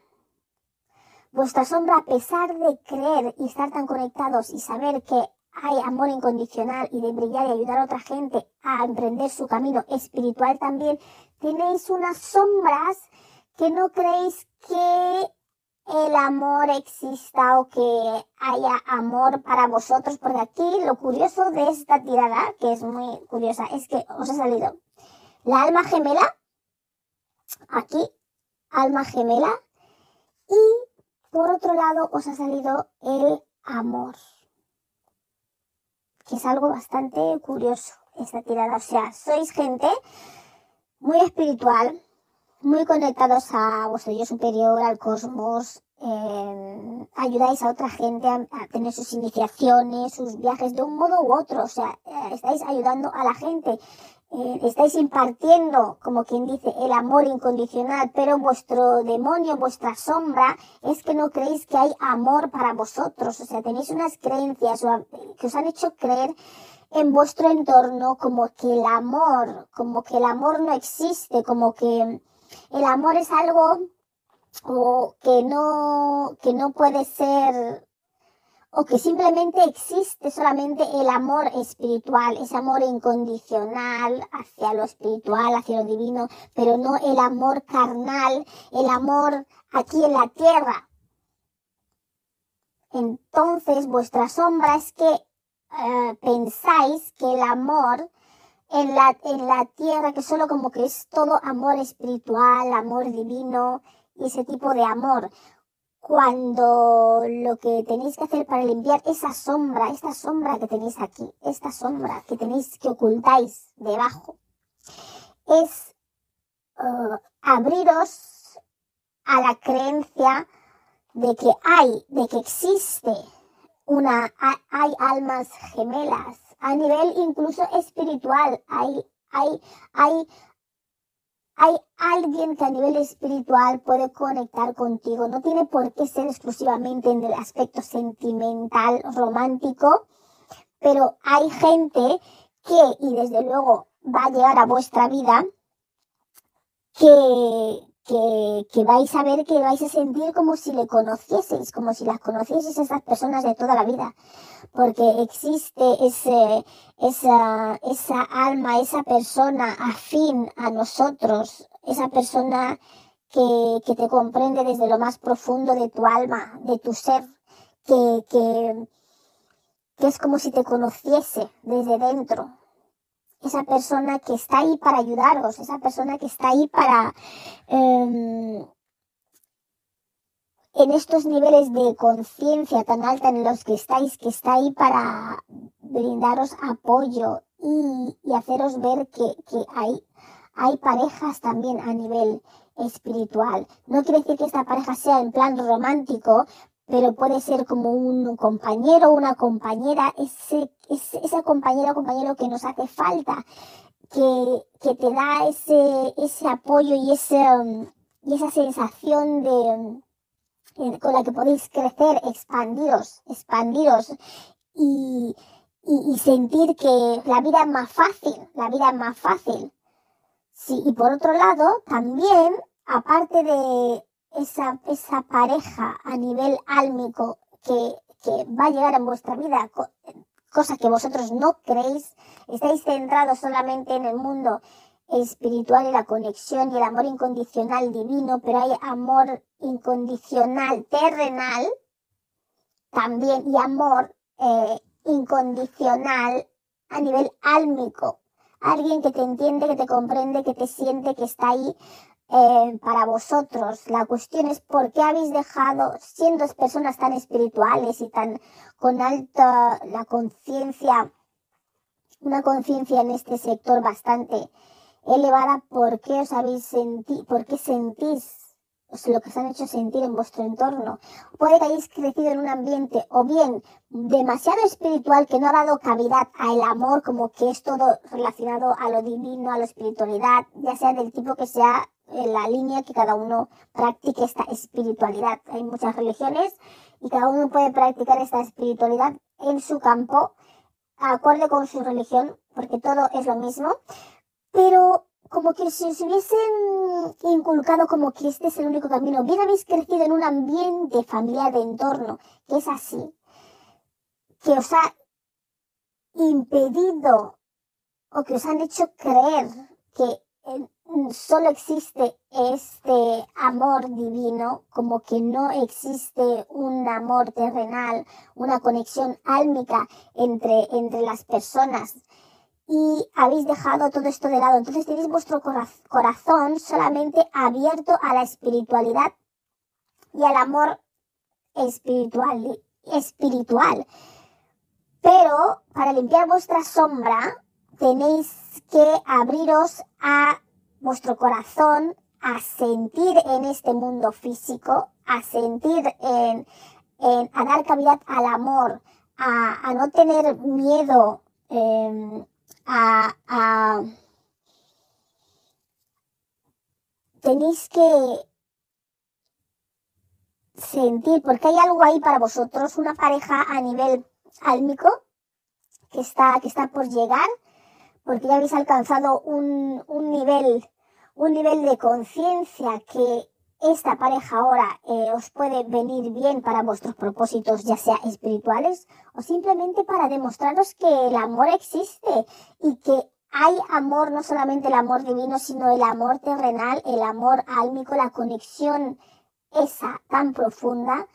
Vuestra sombra, a pesar de creer y estar tan conectados y saber que hay amor incondicional y de brillar y ayudar a otra gente a emprender su camino espiritual también, tenéis unas sombras que no creéis que el amor exista o que haya amor para vosotros, porque aquí lo curioso de esta tirada, que es muy curiosa, es que os ha salido la alma gemela, aquí, alma gemela, y por otro lado os ha salido el amor que es algo bastante curioso esta tirada. O sea, sois gente muy espiritual, muy conectados a vuestro yo superior, al cosmos, eh, ayudáis a otra gente a, tener sus iniciaciones, sus viajes de un modo u otro. O sea, eh, estáis ayudando a la gente. Eh, estáis impartiendo, como quien dice, el amor incondicional, pero vuestro demonio, vuestra sombra, es que no creéis que hay amor para vosotros. O sea, tenéis unas creencias que os han hecho creer en vuestro entorno como que el amor, como que el amor no existe, como que el amor es algo o que no, que no puede ser o que simplemente existe solamente el amor espiritual, ese amor incondicional hacia lo espiritual, hacia lo divino, pero no el amor carnal, el amor aquí en la tierra. Entonces vuestra sombra es que eh, pensáis que el amor en la, en la tierra, que solo como que es todo amor espiritual, amor divino ese tipo de amor cuando lo que tenéis que hacer para limpiar esa sombra, esta sombra que tenéis aquí, esta sombra que tenéis que ocultáis debajo, es uh, abriros a la creencia de que hay, de que existe una, hay almas gemelas, a nivel incluso espiritual. Hay, hay, hay, hay alguien que a nivel espiritual puede conectar contigo. No tiene por qué ser exclusivamente en el aspecto sentimental, romántico, pero hay gente que, y desde luego va a llegar a vuestra vida, que, que, que, vais a ver que vais a sentir como si le conocieseis, como si las conocieseis a esas personas de toda la vida. Porque existe ese, esa, esa alma, esa persona afín a nosotros, esa persona que, que te comprende desde lo más profundo de tu alma, de tu ser, que, que, que es como si te conociese desde dentro, esa persona que está ahí para ayudaros, esa persona que está ahí para... Eh, en estos niveles de conciencia tan alta en los que estáis, que está ahí para brindaros apoyo y, y haceros ver que, que hay, hay parejas también a nivel espiritual. No quiere decir que esta pareja sea en plan romántico, pero puede ser como un compañero, una compañera, ese, ese, esa compañera o compañero que nos hace falta, que, que te da ese, ese apoyo y, ese, y esa sensación de, eh, con la que podéis crecer, expandiros, expandiros y, y, y, sentir que la vida es más fácil, la vida es más fácil. Sí, y por otro lado, también, aparte de esa, esa pareja a nivel álmico que, que va a llegar en vuestra vida, cosa que vosotros no creéis, estáis centrados solamente en el mundo espiritual y la conexión y el amor incondicional divino, pero hay amor incondicional terrenal también y amor eh, incondicional a nivel álmico. Alguien que te entiende, que te comprende, que te siente, que está ahí eh, para vosotros. La cuestión es por qué habéis dejado, siendo personas tan espirituales y tan con alta la conciencia, una conciencia en este sector bastante elevada, ¿por qué os habéis sentido, por qué sentís lo que os han hecho sentir en vuestro entorno. Puede que hayáis crecido en un ambiente o bien demasiado espiritual que no ha dado cavidad al amor, como que es todo relacionado a lo divino, a la espiritualidad, ya sea del tipo que sea en la línea que cada uno practique esta espiritualidad. Hay muchas religiones y cada uno puede practicar esta espiritualidad en su campo, acorde con su religión, porque todo es lo mismo. Pero como que si os hubiesen inculcado como que este es el único camino, bien habéis crecido en un ambiente familiar de entorno que es así, que os ha impedido o que os han hecho creer que solo existe este amor divino, como que no existe un amor terrenal, una conexión álmica entre, entre las personas y habéis dejado todo esto de lado. Entonces tenéis vuestro corazón solamente abierto a la espiritualidad y al amor espiritual, espiritual. Pero para limpiar vuestra sombra tenéis que abriros a vuestro corazón, a sentir en este mundo físico, a sentir en, en a dar cavidad al amor, a, a no tener miedo eh, a, a tenéis que sentir, porque hay algo ahí para vosotros, una pareja a nivel álmico que está, que está por llegar, porque ya habéis alcanzado un, un nivel, un nivel de conciencia que esta pareja ahora eh, os puede venir bien para vuestros propósitos, ya sea espirituales o simplemente para demostraros que el amor existe y que hay amor, no solamente el amor divino, sino el amor terrenal, el amor álmico, la conexión esa tan profunda.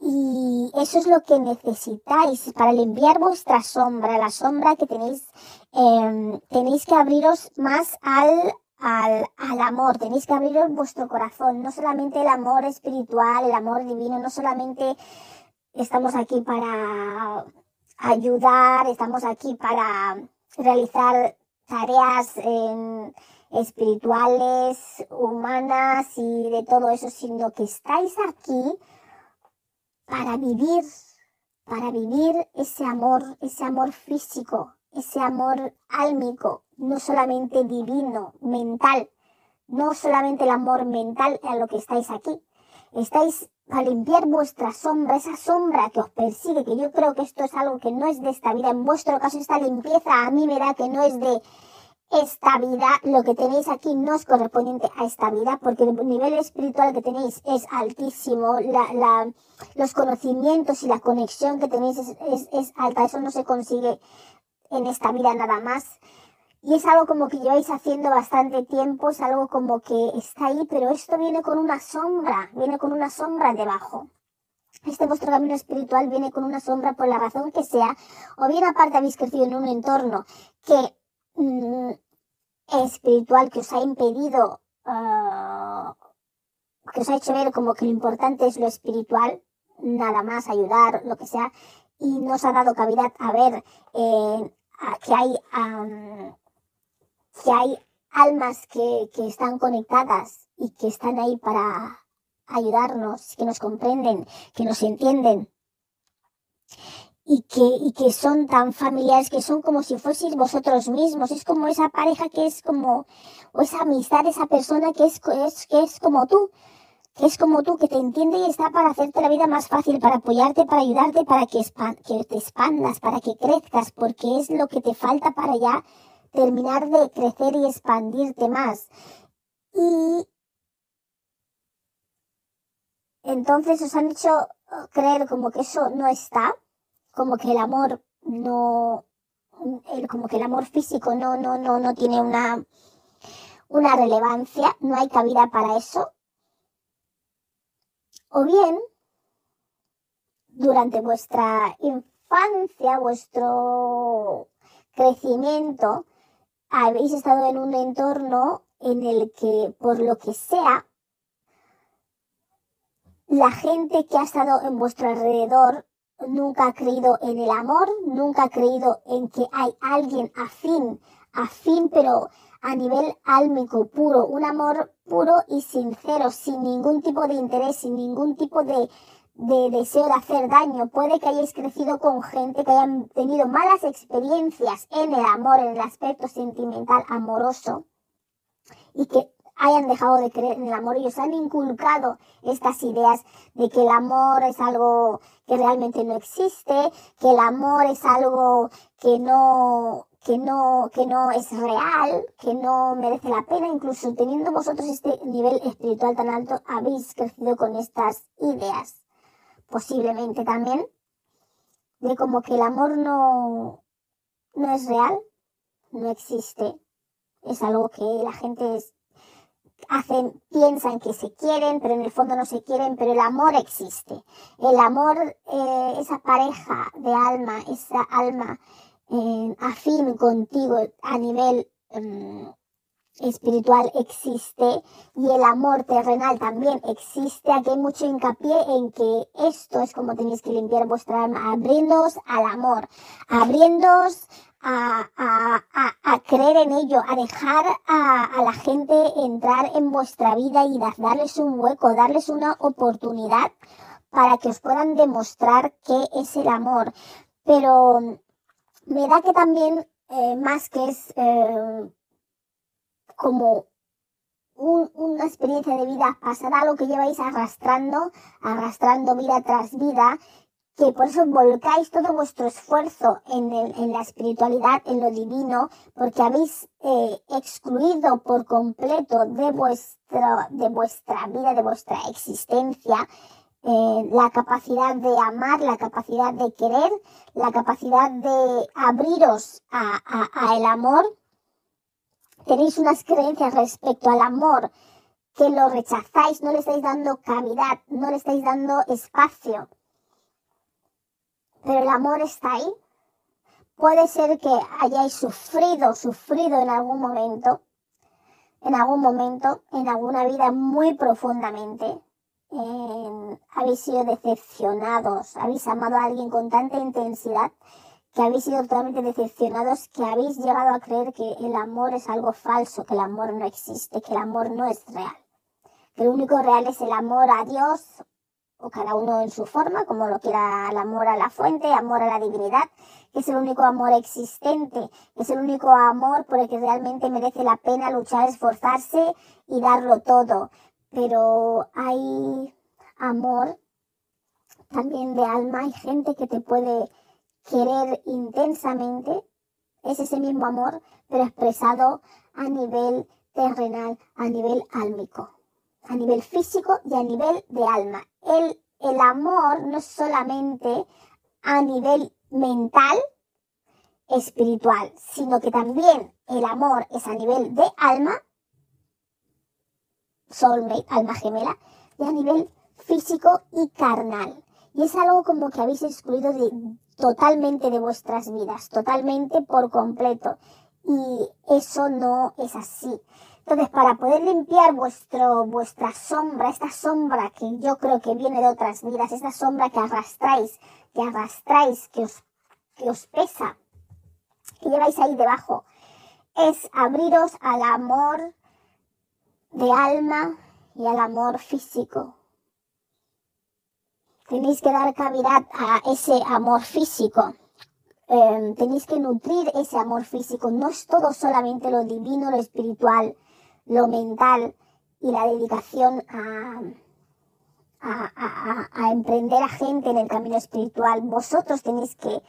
Y eso es lo que necesitáis para limpiar vuestra sombra, la sombra que tenéis, eh, tenéis que abriros más al al, al amor, tenéis que abrir vuestro corazón, no solamente el amor espiritual, el amor divino, no solamente estamos aquí para ayudar, estamos aquí para realizar tareas espirituales, humanas y de todo eso, sino que estáis aquí para vivir para vivir ese amor, ese amor físico, ese amor álmico, no solamente divino, mental, no solamente el amor mental a lo que estáis aquí. Estáis a limpiar vuestra sombra, esa sombra que os persigue, que yo creo que esto es algo que no es de esta vida. En vuestro caso, esta limpieza a mí me da que no es de esta vida, lo que tenéis aquí no es correspondiente a esta vida, porque el nivel espiritual que tenéis es altísimo, la, los conocimientos y la conexión que tenéis es alta, eso no se consigue en esta vida nada más. Y es algo como que lleváis haciendo bastante tiempo, es algo como que está ahí, pero esto viene con una sombra, viene con una sombra debajo. Este vuestro camino espiritual viene con una sombra por la razón que sea, o bien aparte habéis crecido en un entorno que mm, espiritual que os ha impedido, uh, que os ha hecho ver como que lo importante es lo espiritual, nada más ayudar, lo que sea, y nos ha dado cavidad a ver eh, que hay um, que hay almas que, que están conectadas y que están ahí para ayudarnos, que nos comprenden, que nos entienden y que, y que son tan familiares, que son como si fueseis vosotros mismos. Es como esa pareja que es como, o esa amistad, esa persona que es, es, que es como tú, que es como tú, que te entiende y está para hacerte la vida más fácil, para apoyarte, para ayudarte, para que, te expandas, para que crezcas, porque es lo que te falta para ya terminar de crecer y expandirte más. Y entonces os han hecho creer como que eso no está, como que el amor no, como que el amor físico no, no, no, no tiene una, una relevancia, no hay cabida para eso. O bien, durante vuestra infancia, vuestro crecimiento, habéis estado en un entorno en el que, por lo que sea, la gente que ha estado en vuestro alrededor nunca ha creído en el amor, nunca ha creído en que hay alguien afín, afín pero a nivel álmico puro, un amor puro y sincero, sin ningún tipo de interés, sin ningún tipo de de deseo de hacer daño. Puede que hayáis crecido con gente que hayan tenido malas experiencias en el amor, en el aspecto sentimental, amoroso, y que hayan dejado de creer en el amor y os han inculcado estas ideas de que el amor es algo que realmente no existe, que el amor es algo que no que no, que no es real, que no merece la pena, incluso teniendo vosotros este nivel espiritual tan alto, habéis crecido con estas ideas posiblemente también, de como que el amor no, no es real, no existe, es algo que la gente hacen, piensan que se quieren, pero en el fondo no se quieren, pero el amor existe. El amor, eh, esa pareja de alma, esa alma eh, afín contigo a nivel mm, espiritual existe y el amor terrenal también existe. Aquí hay mucho hincapié en que esto es como tenéis que limpiar vuestra alma, abriéndoos al amor, abriéndoos a, a, a, a, creer en ello, a dejar a, la gente entrar en vuestra vida y darles un hueco, darles una oportunidad para que os puedan demostrar qué es el amor. Pero me da que también, eh, más que es eh, como una experiencia de vida pasada, lo que lleváis arrastrando, arrastrando vida tras vida, que por eso volcáis todo vuestro esfuerzo en, en la espiritualidad, en lo divino, porque habéis eh, excluido por completo de, de vuestra vida, de vuestra existencia, eh, la capacidad de amar, la capacidad de querer, la capacidad de abriros a, a, a el amor tenéis unas creencias respecto al amor que lo rechazáis, no le estáis dando cavidad, no le estáis dando espacio. Pero el amor está ahí. Puede ser que hayáis sufrido, sufrido en algún momento, en algún momento, en alguna vida muy profundamente. Habéis sido decepcionados, habéis amado a alguien con tanta intensidad que habéis sido totalmente decepcionados, que habéis llegado a creer que el amor es algo falso, que el amor no existe, que el amor no es real. Que lo único real es el amor a Dios o cada uno en su forma, como lo quiera el amor a la fuente, amor a la divinidad, que es el único amor existente, que es el único amor por el que realmente merece la pena luchar, esforzarse y darlo todo. Pero hay amor también de alma, hay gente que te puede querer intensamente, es ese mismo amor, pero expresado a nivel terrenal, a nivel álmico, a nivel físico y a nivel de alma. El, el amor no es solamente a nivel mental, espiritual, sino que también el amor es a nivel de alma, soulmate, alma gemela, y a nivel físico y carnal. Y es algo como que habéis excluido de, totalmente de vuestras vidas, totalmente por completo. Y eso no es así. Entonces, para poder limpiar vuestro, vuestra sombra, esta sombra que yo creo que viene de otras vidas, esta sombra que arrastráis, que arrastráis, que os, que os pesa, que lleváis ahí debajo, es abriros al amor de alma y al amor físico. Tenéis que dar cavidad a ese amor físico. Em, tenéis que nutrir ese amor físico. No es todo solamente lo divino, lo espiritual, lo mental y la dedicación a, a, emprender a gente en el camino espiritual. Vosotros tenéis que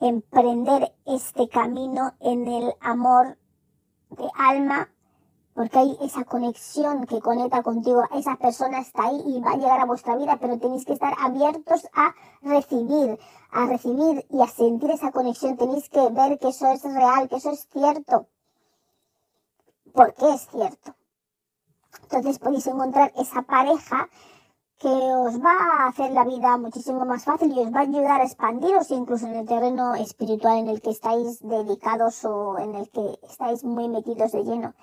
emprender este camino en el amor de alma porque hay esa conexión que conecta contigo, esa persona está ahí y va a llegar a vuestra vida, pero tenéis que estar abiertos a recibir, a recibir y a sentir esa conexión, tenéis que ver que eso es real, que eso es cierto, porque es cierto. Entonces podéis encontrar esa pareja que os va a hacer la vida muchísimo más fácil y os va a ayudar a expandiros incluso en el terreno espiritual en el que estáis dedicados o en el que estáis muy metidos de lleno.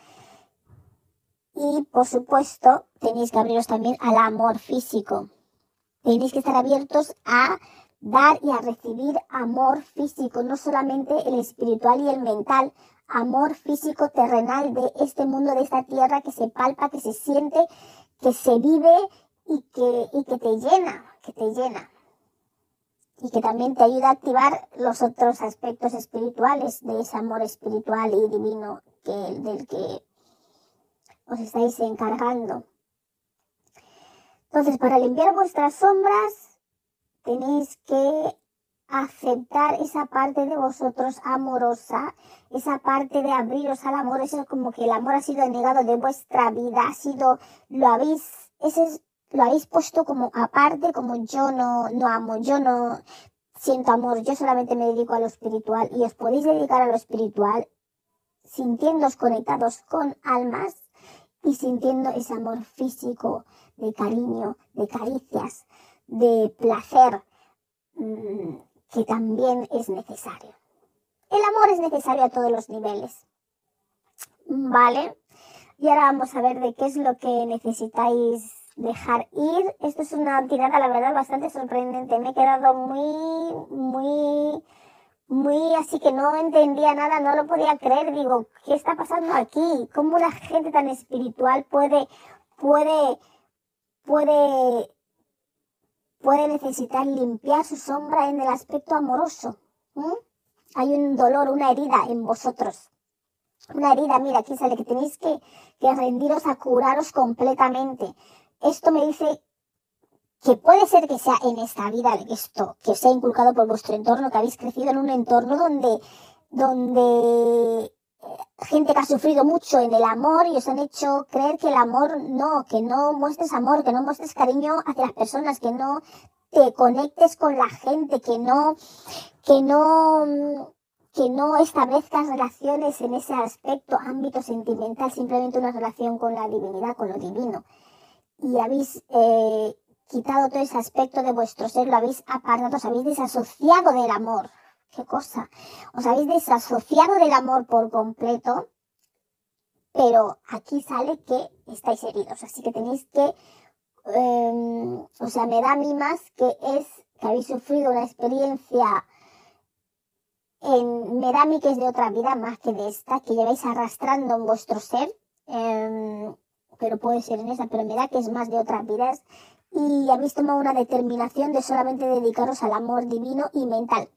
Y por supuesto, tenéis que abriros también al amor físico. Tenéis que estar abiertos a dar y a recibir amor físico, no solamente el espiritual y el mental, amor físico terrenal de este mundo, de esta tierra que se palpa, que se siente, que se vive y que, y que te llena, que te llena. Y que también te ayuda a activar los otros aspectos espirituales de ese amor espiritual y divino que, del que os estáis encargando. Entonces, para limpiar vuestras sombras, tenéis que aceptar esa parte de vosotros amorosa, esa parte de abriros al amor, eso es como que el amor ha sido negado de vuestra vida, ha sido, lo habéis, ese lo habéis puesto como aparte, como yo no, no amo, yo no siento amor, yo solamente me dedico a lo espiritual y os podéis dedicar a lo espiritual sintiéndoos conectados con almas y sintiendo ese amor físico, de cariño, de caricias, de placer, mm, que también es necesario. El amor es necesario a todos los niveles. ¿Vale? Y ahora vamos a ver de qué es lo que necesitáis dejar ir. Esto es una tirada, la verdad, bastante sorprendente. Me he quedado muy, muy muy así que no entendía nada, no lo podía creer. Digo, ¿qué está pasando aquí? ¿Cómo la gente tan espiritual puede, puede, puede, puede necesitar limpiar su sombra en el aspecto amoroso? ¿Mm? Hay un dolor, una herida en vosotros. Una herida, mira, aquí sale que tenéis que, que rendiros a curaros completamente. Esto me dice que puede ser que sea en esta vida esto, que sea inculcado por vuestro entorno, que habéis crecido en un entorno donde, donde eh, gente que ha sufrido mucho en el amor y os han hecho creer que el amor no, que no muestres amor, que no muestres cariño hacia las personas, que no te conectes con la gente, que no, que no, que no establezcas relaciones en ese aspecto, ámbito sentimental, simplemente una relación con la divinidad, con lo divino. Y habéis eh, quitado todo ese aspecto de vuestro ser, lo habéis apartado, os habéis desasociado del amor. ¿Qué cosa? Os habéis desasociado del amor por completo, pero aquí sale que estáis heridos, así que tenéis que, em, o sea, me da a mí más que es que habéis sufrido una experiencia en, me da a mí que es de otra vida más que de esta, que lleváis arrastrando en vuestro ser, em, pero puede ser en esa, pero me da que es más de otras vidas y habéis tomado una determinación de solamente dedicaros al amor divino y mental.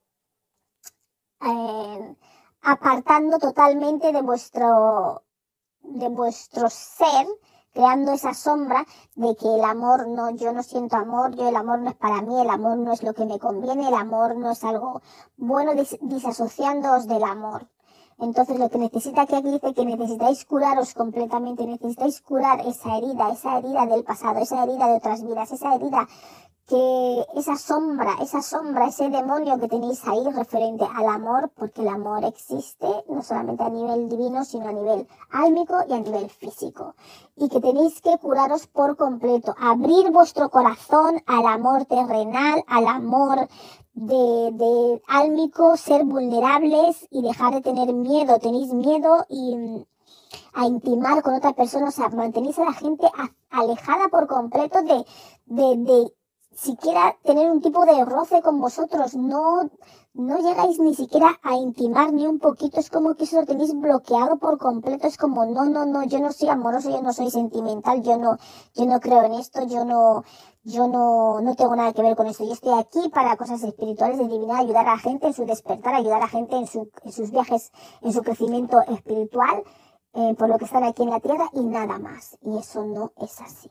Eh, apartando totalmente de vuestro, de vuestro ser, creando esa sombra de que el amor no, yo no siento amor, yo el amor no es para mí, el amor no es lo que me conviene, el amor no es algo bueno, disasociándoos del amor. Entonces lo que necesita que aquí dice que necesitáis curaros completamente, necesitáis curar esa herida, esa herida del pasado, esa herida de otras vidas, esa herida que esa sombra, esa sombra, ese demonio que tenéis ahí referente al amor, porque el amor existe no solamente a nivel divino, sino a nivel álmico y a nivel físico. Y que tenéis que curaros por completo, abrir vuestro corazón al amor terrenal, al amor de, de álmico, ser vulnerables y dejar de tener miedo. Tenéis miedo y a intimar con otra persona, o sea, mantenéis a la gente alejada por completo de, de, de siquiera tener un tipo de roce con vosotros, no, no llegáis ni siquiera a intimar ni un poquito, es como que eso lo tenéis bloqueado por completo, es como, no, no, no, yo no soy amoroso, yo no soy sentimental, yo no, yo no creo en esto, yo no, yo no, no tengo nada que ver con esto, yo estoy aquí para cosas espirituales de divinidad, ayudar a la gente en su despertar, ayudar a la gente en, su, en sus viajes, en su crecimiento espiritual, eh, por lo que están aquí en la tierra y nada más, y eso no es así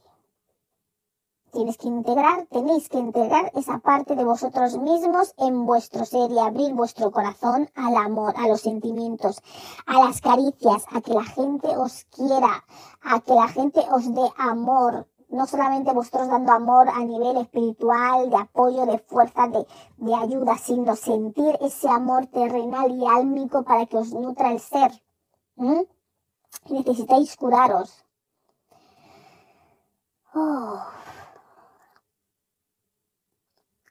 tienes que integrar, tenéis que integrar esa parte de vosotros mismos en vuestro ser y abrir vuestro corazón al amor, a los sentimientos, a las caricias, a que la gente os quiera, a que la gente os dé amor, no solamente vosotros dando amor a nivel espiritual, de apoyo, de fuerza, de, de ayuda, sino sentir ese amor terrenal y álmico para que os nutra el ser. Necesitáis curaros. Oh.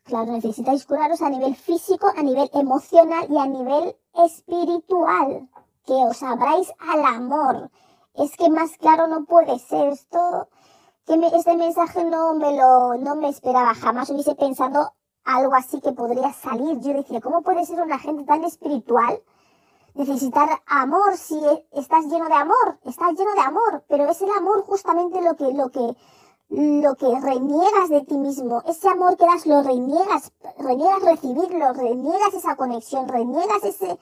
Claro, necesitáis curaros a nivel físico, a nivel emocional y a nivel espiritual. Que os abráis al amor. Es que más claro no puede ser esto. Que este mensaje no me lo, no me esperaba. Jamás hubiese pensado algo así que podría salir. Yo decía, ¿cómo puede ser una gente tan espiritual? Necesitar amor si estás lleno de amor, estás lleno de amor, pero es el amor justamente lo que, lo que, lo que reniegas de ti mismo, ese amor que das, lo reniegas, reniegas recibirlo, reniegas esa conexión, reniegas ese,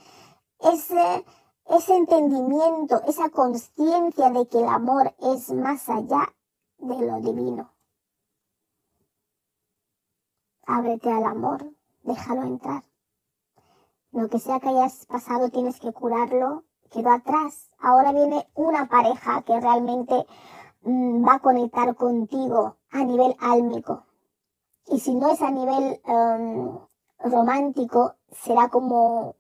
ese, ese entendimiento, esa conciencia de que el amor es más allá de lo divino. Ábrete al amor, déjalo entrar. Lo que sea que hayas pasado tienes que curarlo, quedó atrás. Ahora viene una pareja que realmente va a conectar contigo a nivel álmico. Y si no es a nivel em, romántico, será como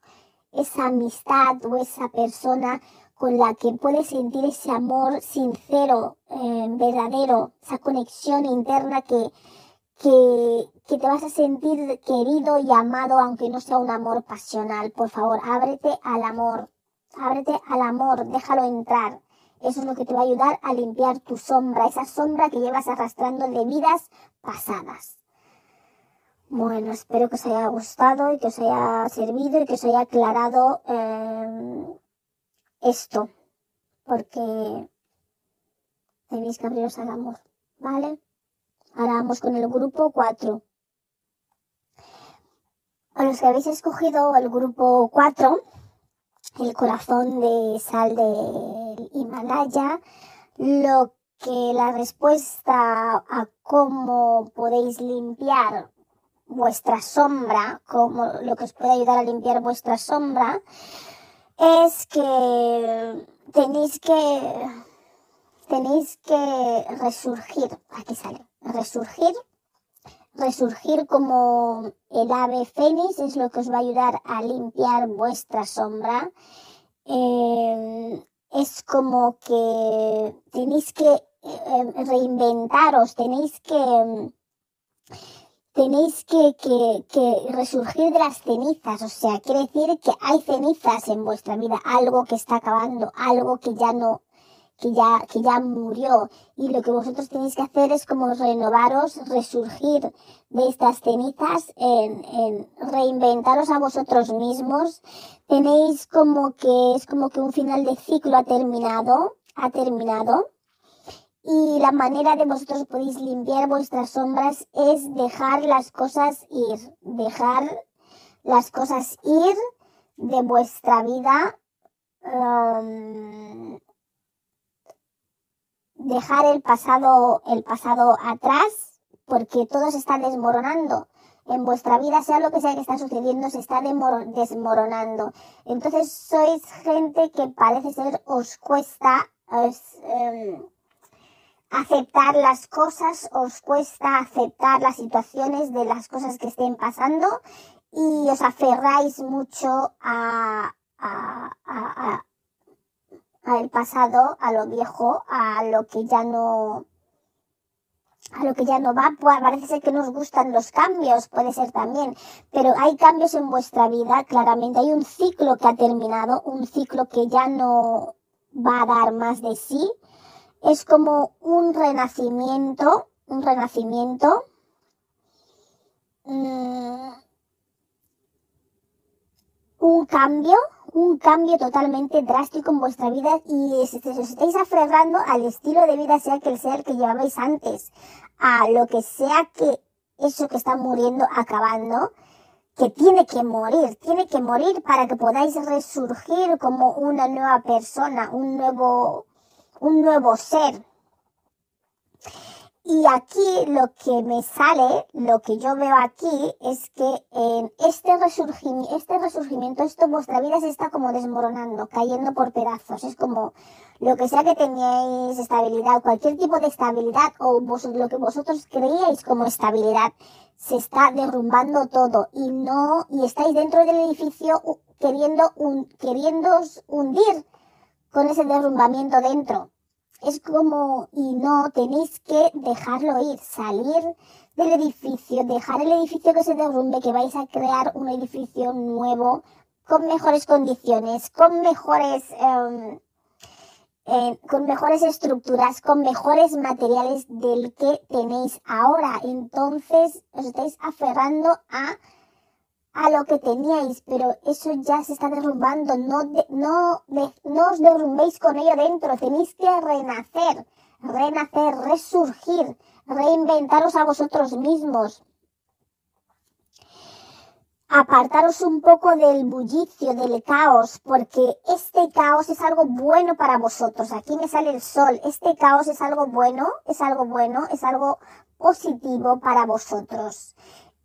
esa amistad o esa persona con la que puedes sentir ese amor sincero, em, verdadero, esa conexión interna que, que, que, te vas a sentir querido y amado aunque no sea un amor pasional. Por favor, ábrete al amor, ábrete al amor, déjalo entrar. Eso es lo que te va a ayudar a limpiar tu sombra, esa sombra que llevas arrastrando de vidas pasadas. Bueno, espero que os haya gustado y que os haya servido y que os haya aclarado eh, esto, porque tenéis que abriros al amor, ¿vale? Ahora vamos con el grupo 4. A los que habéis escogido el grupo 4, el corazón de sal del Himalaya, lo que la respuesta a cómo podéis limpiar vuestra sombra, como lo que os puede ayudar a limpiar vuestra sombra, es que tenéis que tenéis que resurgir, aquí sale, resurgir resurgir como el ave fénix es lo que os va a ayudar a limpiar vuestra sombra. Eh, es como que tenéis que eh, reinventaros, tenéis que tenéis que, que, que, resurgir de las cenizas, o sea, quiere decir que hay cenizas en vuestra vida, algo que está acabando, algo que ya no, que ya, que ya murió. Y lo que vosotros tenéis que hacer es como renovaros, resurgir de estas cenizas, en, en reinventaros a vosotros mismos. Tenéis como que es como que un final de ciclo ha terminado, ha terminado. Y la manera de vosotros podéis limpiar vuestras sombras es dejar las cosas ir, dejar las cosas ir de vuestra vida, um, dejar el pasado, el pasado atrás, porque todo se está desmoronando en vuestra vida, sea lo que sea que está sucediendo, se está desmoronando. Entonces sois gente que parece ser os cuesta em, aceptar las cosas, os cuesta aceptar las situaciones de las cosas que estén pasando y os aferráis mucho a, a, a, al pasado, a lo viejo, a lo que ya no, a lo que ya no va, parece ser que nos gustan los cambios, puede ser también, pero hay cambios en vuestra vida, claramente. Hay un ciclo que ha terminado, un ciclo que ya no va a dar más de sí, es como un renacimiento, un renacimiento. Mm, un cambio, un cambio totalmente drástico en vuestra vida y os estáis aferrando al estilo de vida sea que sea el que llevabais antes, a lo que sea que eso que está muriendo, acabando, que tiene que morir, tiene que morir para que podáis resurgir como una nueva persona, un nuevo, un nuevo ser. Y aquí lo que me sale, lo que yo veo aquí, es que en este resurgimiento, este resurgimiento, esto vuestra vida se está como desmoronando, cayendo por pedazos. Es como lo que sea que teníais estabilidad, cualquier tipo de estabilidad o lo que vosotros creíais como estabilidad, se está derrumbando todo y no, y estáis dentro del edificio queriendo un, queriendo hundir con ese derrumbamiento dentro es como, y no, tenéis que dejarlo ir, salir del edificio, dejar el edificio que se derrumbe, que vais a crear un edificio nuevo, con mejores condiciones, con mejores, em, eh, con mejores estructuras, con mejores materiales del que tenéis ahora. Entonces os estáis aferrando a a lo que teníais, pero eso ya se está derrumbando. No, no, no os derrumbéis con ello dentro. Tenéis que renacer, renacer, resurgir, reinventaros a vosotros mismos. Apartaros un poco del bullicio, del caos, porque este caos es algo bueno para vosotros. Aquí me sale el sol. Este caos es algo bueno, es algo bueno, es algo positivo para vosotros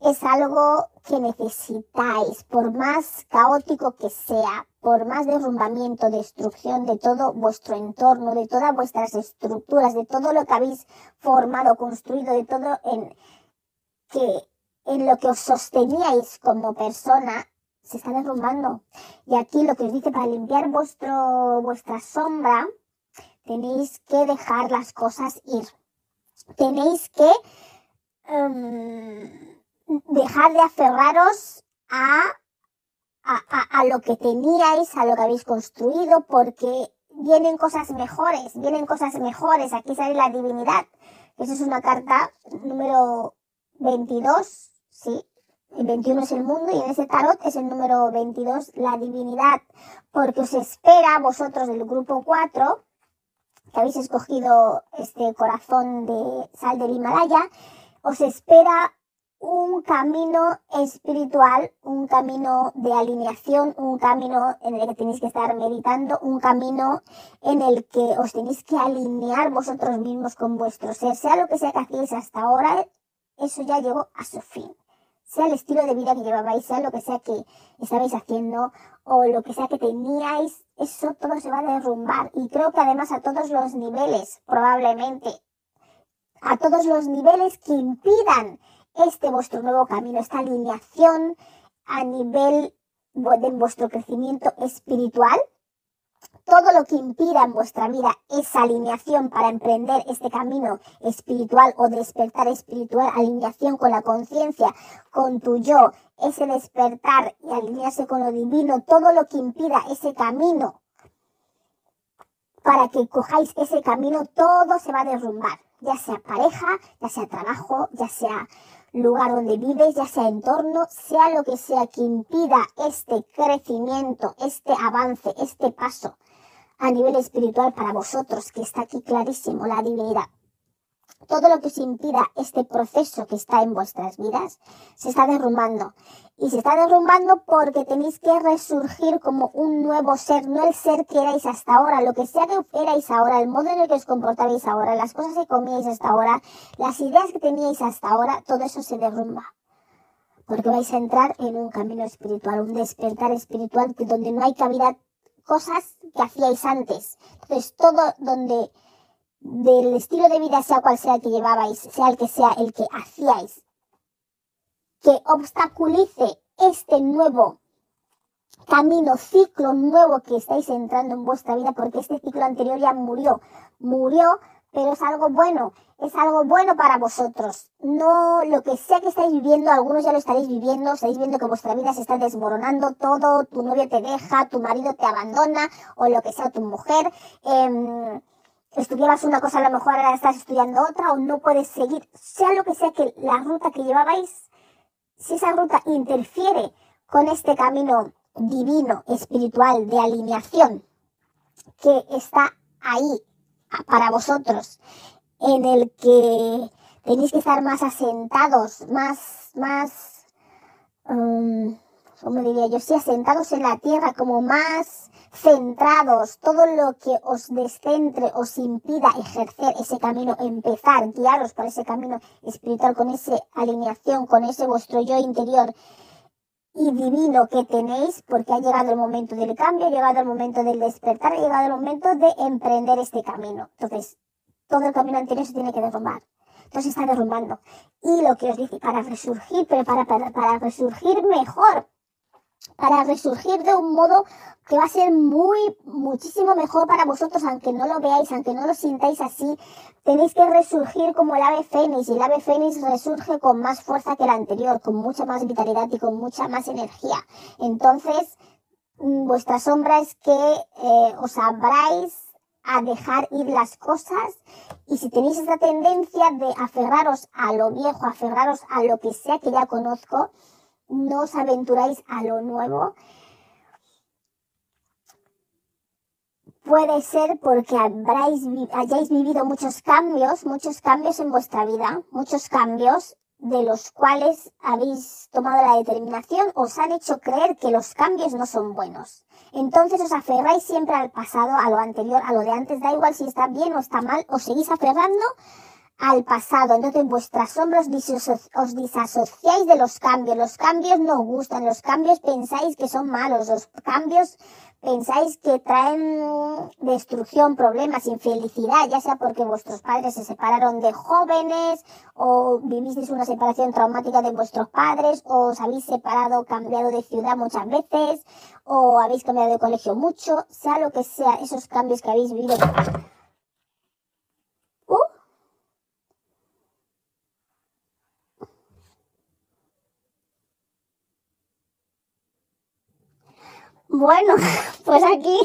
es algo que necesitáis, por más caótico que sea, por más derrumbamiento, destrucción de todo vuestro entorno, de todas vuestras estructuras, de todo lo que habéis formado, construido, de todo en que en lo que os sosteníais como persona se está derrumbando. Y aquí lo que os dice para limpiar vuestro vuestra sombra, tenéis que dejar las cosas ir. Tenéis que em, dejar de aferraros a, a, a, lo que teníais, a lo que habéis construido, porque vienen cosas mejores, vienen cosas mejores. Aquí sale la divinidad. Esa es una carta número 22, sí. El 21 es el mundo y en ese tarot es el número 22, la divinidad. Porque os espera vosotros del grupo 4, que habéis escogido este corazón de sal del Himalaya, os espera un camino espiritual, un camino de alineación, un camino en el que tenéis que estar meditando, un camino en el que os tenéis que alinear vosotros mismos con vuestro ser, sea lo que sea que hacéis hasta ahora, eso ya llegó a su fin. Sea el estilo de vida que llevabais, sea lo que sea que estabais haciendo o lo que sea que teníais, eso todo se va a derrumbar. Y creo que además a todos los niveles, probablemente, a todos los niveles que impidan este vuestro nuevo camino, esta alineación a nivel de vuestro crecimiento espiritual, todo lo que impida en vuestra vida esa alineación para emprender este camino espiritual o despertar espiritual, alineación con la conciencia, con tu yo, ese despertar y alinearse con lo divino, todo lo que impida ese camino para que cojáis ese camino, todo se va a derrumbar, ya sea pareja, ya sea trabajo, ya sea lugar donde vives, ya sea entorno, sea lo que sea que impida este crecimiento, este avance, este paso a nivel espiritual para vosotros, que está aquí clarísimo, la divinidad. Todo lo que os impida este proceso que está en vuestras vidas se está derrumbando. Y se está derrumbando porque tenéis que resurgir como un nuevo ser, no el ser que erais hasta ahora, lo que sea que erais ahora, el modo en el que os comportabais ahora, las cosas que comíais hasta ahora, las ideas que teníais hasta ahora, todo eso se derrumba porque vais a entrar en un camino espiritual, un despertar espiritual donde no hay cabida cosas que hacíais antes. Entonces, todo donde del estilo de vida, sea cual sea el que llevabais, sea el que sea el que hacíais, que obstaculice este nuevo camino, ciclo nuevo que estáis entrando en vuestra vida, porque este ciclo anterior ya murió. Murió pero es algo bueno, es algo bueno para vosotros. No lo que sea que estáis viviendo, algunos ya lo estaréis viviendo, estáis viendo que vuestra vida se está desmoronando todo, tu novio te deja, tu marido te abandona, o lo que sea, tu mujer. Eh, estudiabas una cosa, a lo mejor ahora estás estudiando otra, o no puedes seguir, sea lo que sea que la ruta que llevabais, si esa ruta interfiere con este camino divino, espiritual, de alineación, que está ahí para vosotros, en el que tenéis que estar más asentados, más, más, um, ¿cómo diría yo? Sí, asentados en la tierra, como más centrados, todo lo que os descentre, os impida ejercer ese camino, empezar, guiaros por ese camino espiritual, con esa alineación, con ese vuestro yo interior, y divino que tenéis porque ha llegado el momento del cambio, ha llegado el momento del despertar, ha llegado el momento de emprender este camino. Entonces, todo el camino anterior se tiene que derrumbar. Entonces está derrumbando. Y lo que os dice, para resurgir, pero para, para, para resurgir mejor, para resurgir de un modo que va a ser muy, muchísimo mejor para vosotros, aunque no lo veáis, aunque no lo sintáis así, tenéis que resurgir como el ave fénix, y el ave fénix resurge con más fuerza que el anterior, con mucha más vitalidad y con mucha más energía. Entonces, mm, vuestra sombra es que eh, os abráis a dejar ir las cosas y si tenéis esta tendencia de aferraros a lo viejo, aferraros a lo que sea que ya conozco, no os aventuráis a lo nuevo. Puede ser porque habráis, hayáis vivido muchos cambios, muchos cambios en vuestra vida, muchos cambios de los cuales habéis tomado la determinación, os han hecho creer que los cambios no son buenos. Entonces os aferráis siempre al pasado, a lo anterior, a lo de antes, da igual si está bien o está mal, os seguís aferrando al pasado. Entonces en vuestras sombras os disasociáis de los cambios. Los cambios no os gustan, los cambios pensáis que son malos, los cambios pensáis que traen destrucción, problemas, infelicidad, ya sea porque vuestros padres se separaron de jóvenes o vivisteis una separación traumática de vuestros padres o os habéis separado, cambiado de ciudad muchas veces o habéis cambiado de colegio mucho, sea lo que sea, esos cambios que habéis vivido Bueno, pues aquí,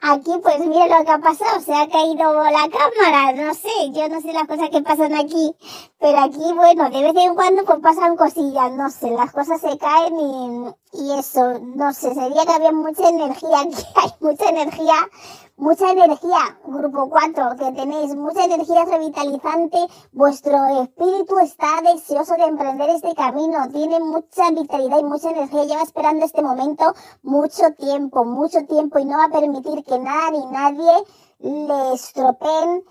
aquí pues mira lo que ha pasado, se ha caído la cámara, no sé, yo no sé las cosas que pasan aquí, pero aquí bueno, de vez en cuando pues pasan cosillas, no sé, las cosas se caen y, y eso, no sé, sería que había mucha energía aquí, hay mucha energía mucha energía, grupo 4, que tenéis mucha energía revitalizante, vuestro espíritu está deseoso de emprender este camino, tiene mucha vitalidad y mucha energía, lleva esperando este momento mucho tiempo, mucho tiempo y no va a permitir que nada ni nadie le estropeen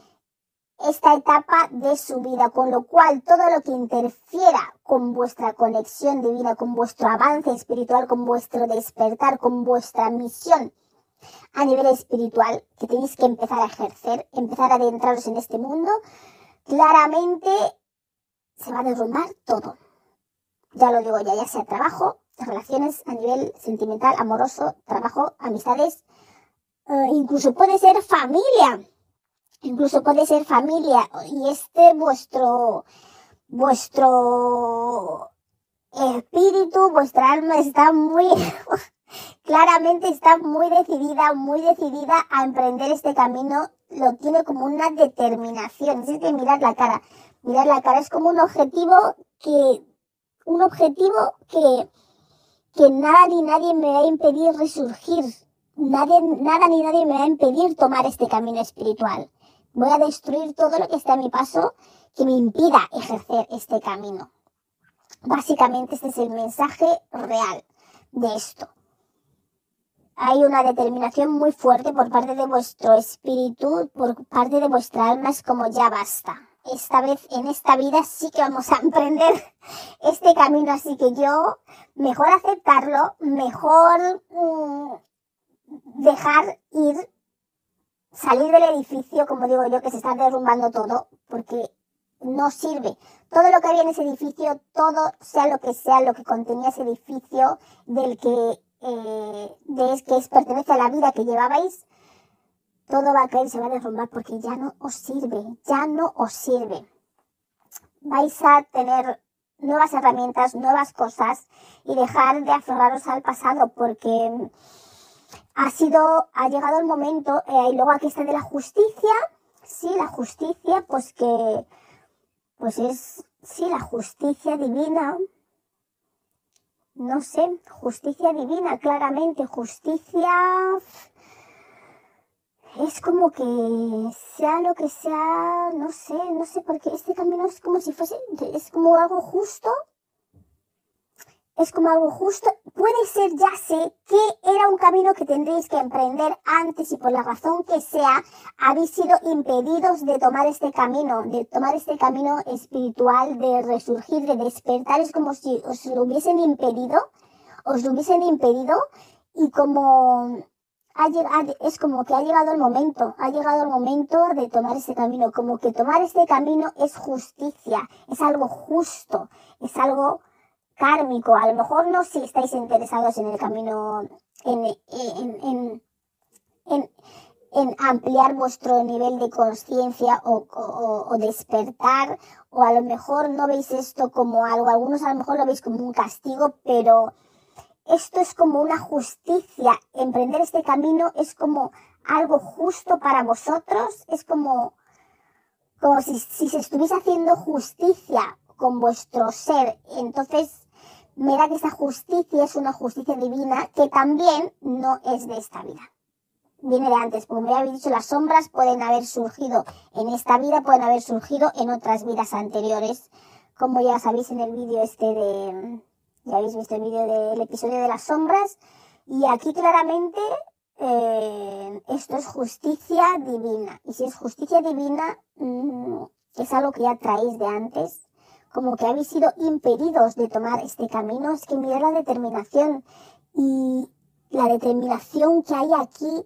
esta etapa de su vida, con lo cual todo lo que interfiera con vuestra conexión divina, con vuestro avance espiritual, con vuestro despertar, con vuestra misión, a nivel espiritual que tenéis que empezar a ejercer, empezar a adentraros en este mundo, claramente se va a derrumbar todo. Ya lo digo ya, ya sea trabajo, relaciones a nivel sentimental, amoroso, trabajo, amistades, eh, incluso puede ser familia, incluso puede ser familia y este vuestro, vuestro espíritu, vuestra alma está muy claramente está muy decidida, muy decidida a emprender este camino, lo tiene como una determinación, es que mirar la cara, mirar la cara es como un objetivo que, un objetivo que, que nada ni nadie me va a impedir resurgir, nadie, nada ni nadie me va a impedir tomar este camino espiritual. Voy a destruir todo lo que esté a mi paso que me impida ejercer este camino. Básicamente este es el mensaje real de esto. Hay una determinación muy fuerte por parte de vuestro espíritu, por parte de vuestra alma, es como ya basta. Esta vez, en esta vida, sí que vamos a emprender este camino, así que yo, mejor aceptarlo, mejor mm, dejar ir, salir del edificio, como digo yo, que se está derrumbando todo, porque no sirve. Todo lo que había en ese edificio, todo, sea lo que sea, lo que contenía ese edificio, del que, eh, de, que es, pertenece a la vida que llevabais, todo va a caer, se va a derrumbar porque ya no os sirve, ya no os sirve. Vais a tener nuevas herramientas, nuevas cosas y dejar de aferraros al pasado porque ha sido, ha llegado el momento, eh, y luego aquí está de la justicia, sí, la justicia, pues que pues es, sí, la justicia divina, no sé, justicia divina, claramente, justicia. Es como que sea lo que sea, no sé, no sé, porque este camino es como si fuese, es como algo justo, es como algo justo. Puede ser, ya sé, que era un camino que tendréis que emprender antes y por la razón que sea, habéis sido impedidos de tomar este camino, de tomar este camino espiritual, de resurgir, de despertar. Es como si os lo hubiesen impedido, os lo hubiesen impedido y como ha es como que ha llegado el momento, ha llegado el momento de tomar este camino, como que tomar este camino es justicia, es algo justo, es algo kármico. A lo mejor no si estáis interesados en el camino, en, en, en, en ampliar vuestro nivel de conciencia o, o, despertar, o a lo mejor no veis esto como algo, algunos a lo mejor lo veis como un castigo, pero esto es como una justicia. Emprender este camino es como algo justo para vosotros, es como, como si, si se estuviese haciendo justicia con vuestro ser. Entonces, mira que esa justicia es una justicia divina que también no es de esta vida. Viene de antes, como ya habéis dicho, las sombras pueden haber surgido en esta vida, pueden haber surgido en otras vidas anteriores, como ya sabéis en el vídeo este de, ya habéis visto el vídeo del episodio de las sombras, y aquí claramente eh, esto es justicia divina, y si es justicia divina, mmm, es algo que ya traéis de antes, como que habéis sido impedidos de tomar este camino, es que mirad la determinación y la determinación que hay aquí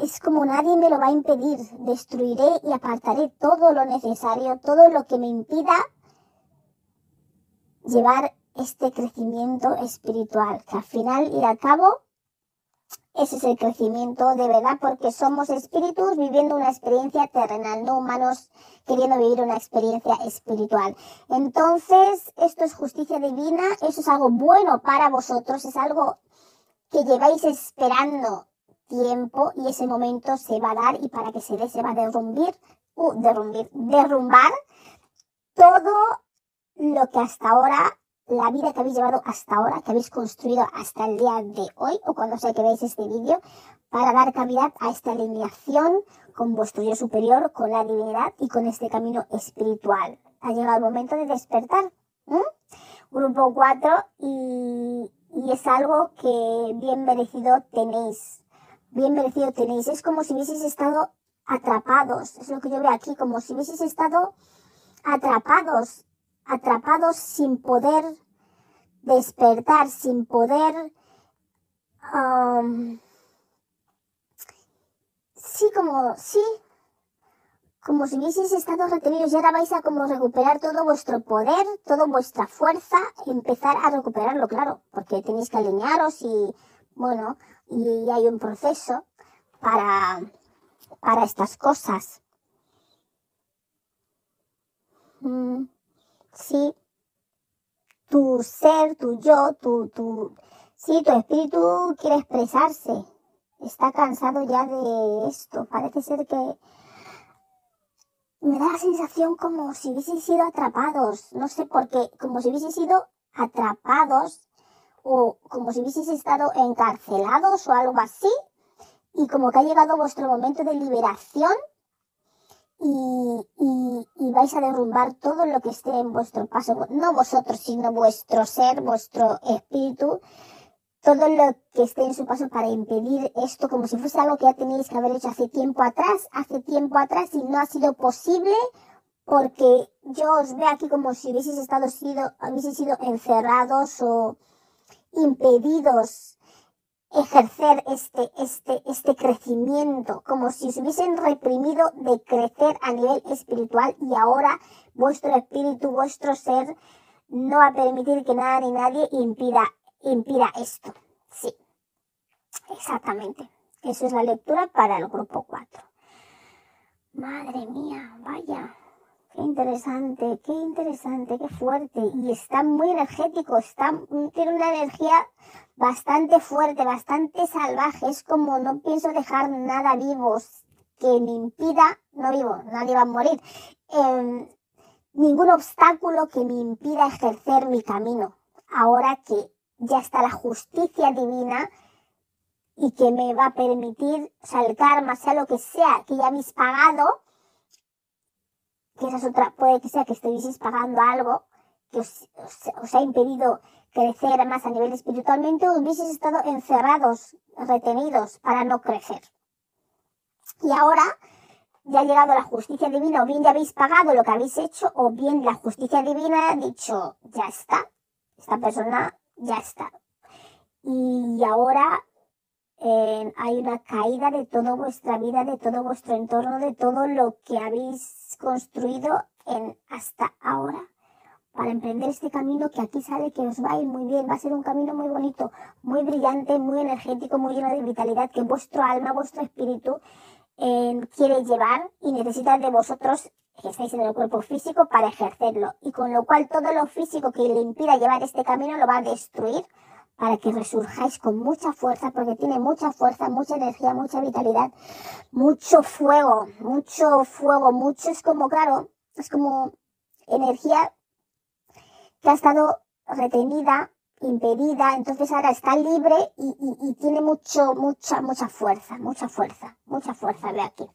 es como nadie me lo va a impedir. Destruiré y apartaré todo lo necesario, todo lo que me impida llevar este crecimiento espiritual, que al final y al cabo ese es el crecimiento de verdad porque somos espíritus viviendo una experiencia terrenal, no humanos queriendo vivir una experiencia espiritual. Entonces, esto es justicia divina, eso es algo bueno para vosotros, es algo que lleváis esperando tiempo y ese momento se va a dar y para que se dé se va a derrumbir, uh, derrumbir, derrumbar todo lo que hasta ahora la vida que habéis llevado hasta ahora, que habéis construido hasta el día de hoy o cuando sea que veáis este vídeo, para dar cavidad a esta alineación con vuestro yo superior, con la divinidad y con este camino espiritual. Ha llegado el momento de despertar. Grupo 4 y, y es algo que bien merecido tenéis. Bien merecido tenéis. Es como si hubieseis estado atrapados. Es lo que yo veo aquí, como si hubieseis estado atrapados atrapados sin poder despertar, sin poder... Um, sí, como, sí, como si hubieseis estado retenidos y ahora vais a como recuperar todo vuestro poder, toda vuestra fuerza, empezar a recuperarlo, claro, porque tenéis que alinearos y, bueno, y hay un proceso para, para estas cosas. Mm sí, tu ser, tu yo, tu, tu, sí, tu espíritu quiere expresarse. Está cansado ya de esto. Parece ser que me da la sensación como si hubiesen sido atrapados. No sé por qué, como si hubiesen sido atrapados o como si hubiesen estado encarcelados o algo así. y como que ha llegado vuestro momento de liberación y, y, vais a derrumbar todo lo que esté en vuestro paso, no vosotros, sino vuestro ser, vuestro espíritu, todo lo que esté en su paso para impedir esto como si fuese algo que ya tenéis que haber hecho hace tiempo atrás, hace tiempo atrás y no ha sido posible porque yo os veo aquí como si hubieseis estado sido, hubieseis sido encerrados o impedidos ejercer este, este, este crecimiento, como si os hubiesen reprimido de crecer a nivel espiritual y ahora vuestro espíritu, vuestro ser, no va a permitir que nada ni nadie impida, impida esto. Sí, exactamente. Eso es la lectura para el grupo 4. Madre mía, vaya. Qué interesante, qué interesante, qué fuerte. Y está muy energético, está, tiene una energía bastante fuerte, bastante salvaje. Es como no pienso dejar nada vivo que me impida, no vivo, nadie va a morir. Em, ningún obstáculo que me impida ejercer mi camino. Ahora que ya está la justicia divina y que me va a permitir, o sea, el karma, sea lo que sea, que ya habéis pagado, que esa es otra, puede que sea que estéis pagando algo que os, os, ha impedido crecer más a nivel espiritualmente, o hubieseis estado encerrados, retenidos para no crecer. Y ahora ya ha llegado la justicia divina, o bien ya habéis pagado lo que habéis hecho, o bien la justicia divina ha dicho, ya está, esta persona ya está. Y ahora eh, hay una caída de toda vuestra vida, de todo vuestro entorno, de todo lo que habéis construido en hasta ahora para emprender este camino que aquí sale que os va a ir muy bien, va a ser un camino muy bonito, muy brillante, muy energético, muy lleno de vitalidad que vuestro alma, vuestro espíritu eh, quiere llevar y necesita de vosotros que estáis en el cuerpo físico para ejercerlo. Y con lo cual todo lo físico que le impida llevar este camino lo va a destruir para que resurjáis con mucha fuerza, porque tiene mucha fuerza, mucha energía, mucha vitalidad, mucho fuego, mucho fuego, mucho es como, claro, es como energía que ha estado retenida, impedida, entonces ahora está libre y, y, y tiene mucho, mucha, mucha fuerza, mucha fuerza, mucha fuerza, ve aquí.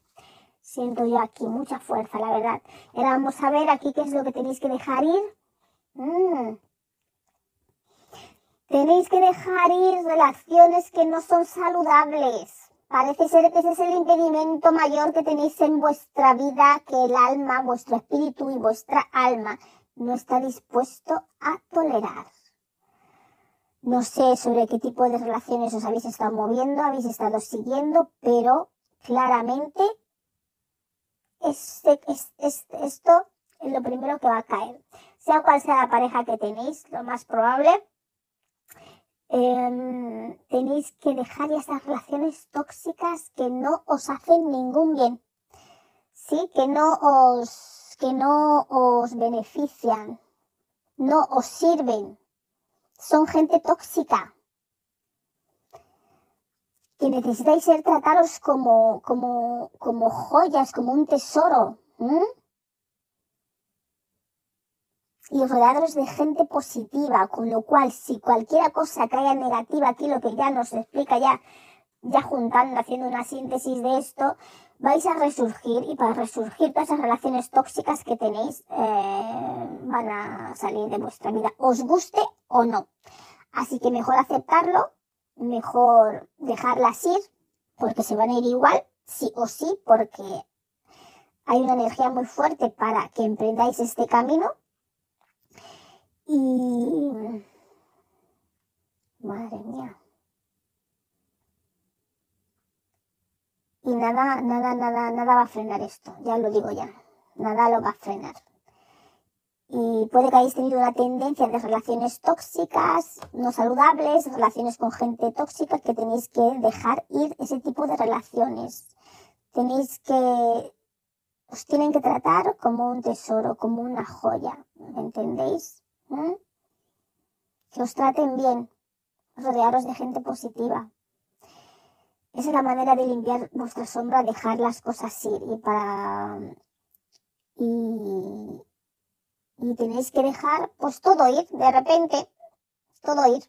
Siento yo aquí mucha fuerza, la verdad. Ahora vamos a ver aquí qué es lo que tenéis que dejar ir. Mm. Tenéis que dejar ir relaciones que no son saludables. Parece ser que ese es el impedimento mayor que tenéis en vuestra vida, que el alma, vuestro espíritu y vuestra alma no está dispuesto a tolerar. No sé sobre qué tipo de relaciones os habéis estado moviendo, habéis estado siguiendo, pero claramente este, esto es lo primero que va a caer. Sea cual sea la pareja que tenéis, lo más probable Em, tenéis que dejar esas relaciones tóxicas que no os hacen ningún bien, sí, que no os, que no os benefician, no os sirven, son gente tóxica, que necesitáis ser tratados como, como, como joyas, como un tesoro y rodeados de gente positiva, con lo cual si cualquier cosa que haya negativa, aquí lo que ya nos explica ya, ya juntando, haciendo una síntesis de esto, vais a resurgir y para resurgir todas esas relaciones tóxicas que tenéis eh, van a salir de vuestra vida, os guste o no. Así que mejor aceptarlo, mejor dejarlas ir, porque se van a ir igual, sí o sí, porque hay una energía muy fuerte para que emprendáis este camino y... Madre mía. Y nada, nada, nada, nada va a frenar esto, ya lo digo ya. Nada lo va a frenar. Y puede que hayáis tenido una tendencia de relaciones tóxicas, no saludables, relaciones con gente tóxica, que tenéis que dejar ir ese tipo de relaciones. Tenéis que, os tienen que tratar como un tesoro, como una joya, ¿me entendéis? ¿Mm? Que os traten bien, rodearos de gente positiva. Esa es la manera de limpiar vuestra sombra, dejar las cosas ir y para y, tenéis que dejar pues todo ir, de repente, todo ir.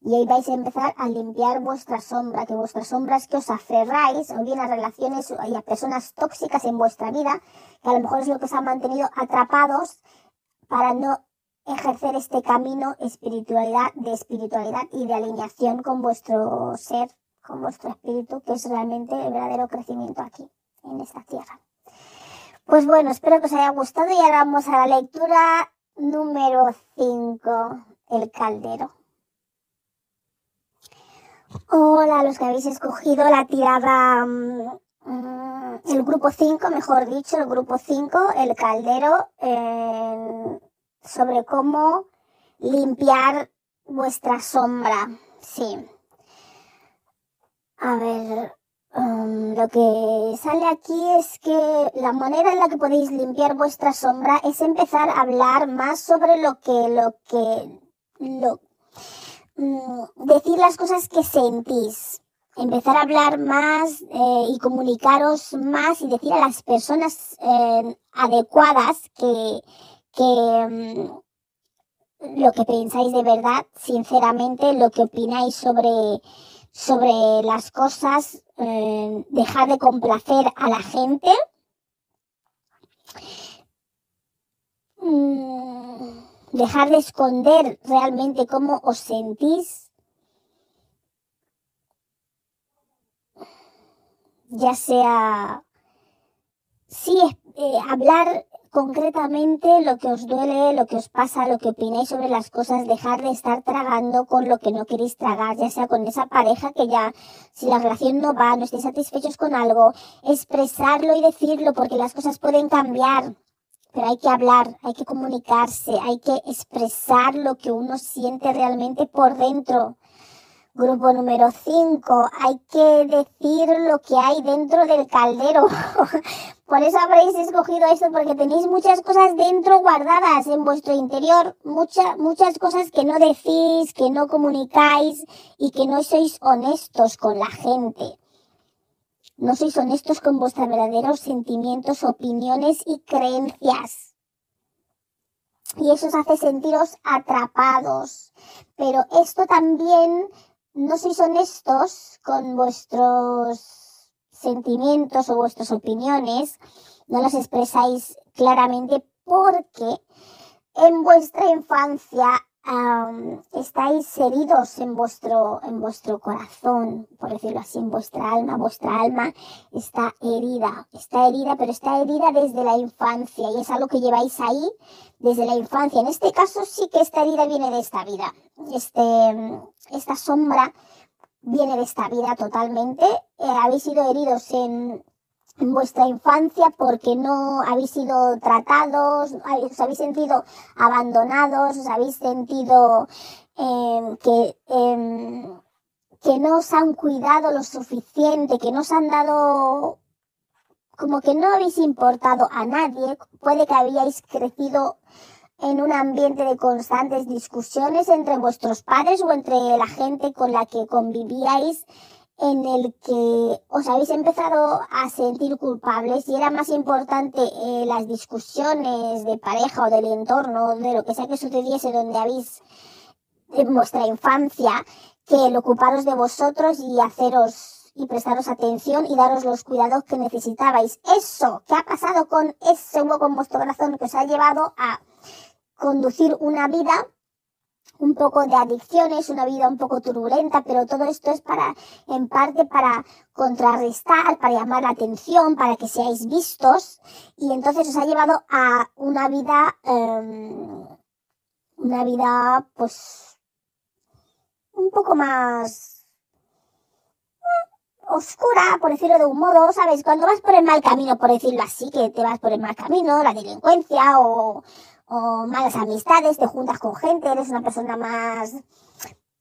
Y ahí vais a empezar a limpiar vuestra sombra, que vuestras sombras que os aferráis o bien a relaciones y a personas tóxicas en vuestra vida, que a lo mejor es lo que os ha mantenido atrapados para no ejercer este camino espiritualidad, de espiritualidad y de alineación con vuestro ser, con vuestro espíritu, que es realmente el verdadero crecimiento aquí, en esta tierra. Pues bueno, espero que os haya gustado y ahora vamos a la lectura número 5, el caldero. Hola, los que habéis escogido la tirada, mm, mm, el grupo 5, mejor dicho, el grupo 5, el caldero, sobre cómo limpiar vuestra sombra. Sí. A ver, um, lo que sale aquí es que la manera en la que podéis limpiar vuestra sombra es empezar a hablar más sobre lo que, lo que, lo, Mm, decir las cosas que sentís, empezar a hablar más eh, y comunicaros más y decir a las personas eh, adecuadas que, que mm, lo que pensáis de verdad, sinceramente, lo que opináis sobre, sobre las cosas, eh, dejar de complacer a la gente. Mm, dejar de esconder realmente cómo os sentís, ya sea, sí, eh, hablar concretamente lo que os duele, lo que os pasa, lo que opináis sobre las cosas, dejar de estar tragando con lo que no queréis tragar, ya sea con esa pareja que ya, si la relación no va, no estéis satisfechos con algo, expresarlo y decirlo porque las cosas pueden cambiar pero hay que hablar, hay que comunicarse, hay que expresar lo que uno siente realmente por dentro. Grupo número 5, hay que decir lo que hay dentro del caldero. por eso habréis escogido esto, porque tenéis muchas cosas dentro guardadas en vuestro interior, muchas muchas cosas que no decís, que no comunicáis y que no sois honestos con la gente. No sois honestos con vuestros verdaderos sentimientos, opiniones y creencias. Y eso os hace sentiros atrapados. Pero esto también no sois honestos con vuestros sentimientos o vuestras opiniones. No las expresáis claramente porque en vuestra infancia estáis heridos en vuestro, en vuestro corazón, por decirlo así, en vuestra alma. Vuestra alma está herida, está herida, pero está herida desde la infancia y es algo que lleváis ahí desde la infancia. En este caso sí que esta herida viene de esta vida. Este, esta sombra viene de esta vida totalmente. Eh, habéis sido heridos en, en vuestra infancia porque no habéis sido tratados, os habéis sentido abandonados, os habéis sentido em, que, em, que no os han cuidado lo suficiente, que no os han dado como que no habéis importado a nadie, puede que habíais crecido en un ambiente de constantes discusiones entre vuestros padres o entre la gente con la que convivíais en el que os habéis empezado a sentir culpables y era más importante eh, las discusiones de pareja o del entorno, de lo que sea que sucediese donde habéis en vuestra infancia, que el ocuparos de vosotros y haceros y prestaros atención y daros los cuidados que necesitabais. Eso que ha pasado con ese hueco en vuestro corazón que os ha llevado a conducir una vida un poco de adicciones, una vida un poco turbulenta, pero todo esto es para, en parte para contrarrestar, para llamar la atención, para que seáis vistos, y entonces os ha llevado a una vida, em, una vida, pues, un poco más eh, oscura, por decirlo de un modo, ¿sabes? Cuando vas por el mal camino, por decirlo así, que te vas por el mal camino, la delincuencia o, o malas amistades, te juntas con gente, eres una persona más,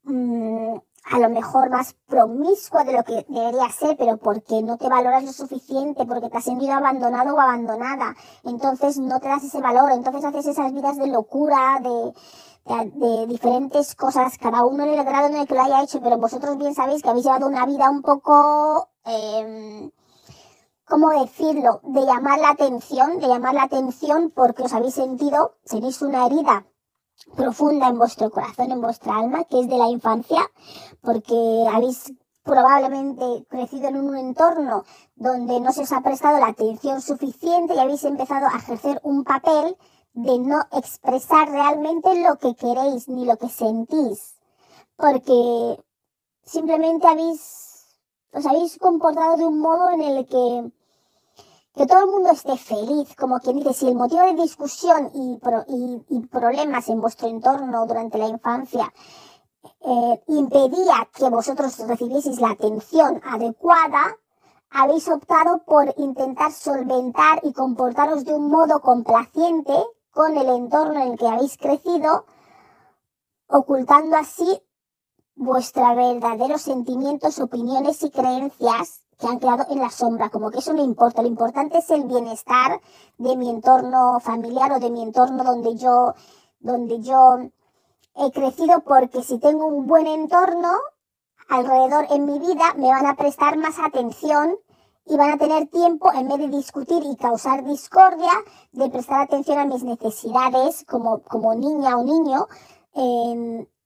mm, a lo mejor más promiscua de lo que debería ser, pero porque no te valoras lo suficiente, porque te has sentido abandonado o abandonada, entonces no te das ese valor, entonces haces esas vidas de locura, de, de, diferentes cosas, cada uno en el grado en el que lo haya hecho, pero vosotros bien sabéis que habéis llevado una vida un poco... Eh, ¿cómo decirlo? De llamar la atención, de llamar la atención porque os habéis sentido, tenéis una herida profunda en vuestro corazón, en vuestra alma, que es de la infancia, porque habéis probablemente crecido en un entorno donde no se os ha prestado la atención suficiente y habéis empezado a ejercer un papel de no expresar realmente lo que queréis ni lo que sentís, porque simplemente habéis, os habéis comportado de un modo en el que que todo el mundo esté feliz, como quien dice, si el motivo de discusión y, problemas en vuestro entorno durante la infancia eh, impedía que vosotros recibieseis la atención adecuada, habéis optado por intentar solventar y comportaros de un modo complaciente con el entorno en el que habéis crecido, ocultando así vuestros verdaderos sentimientos, opiniones y creencias que han quedado en la sombra, como que eso no importa, lo importante es el bienestar de mi entorno familiar o de mi entorno donde yo, donde yo he crecido, porque si tengo un buen entorno alrededor en mi vida, me van a prestar más atención y van a tener tiempo, en vez de discutir y causar discordia, de prestar atención a mis necesidades como, como niña o niño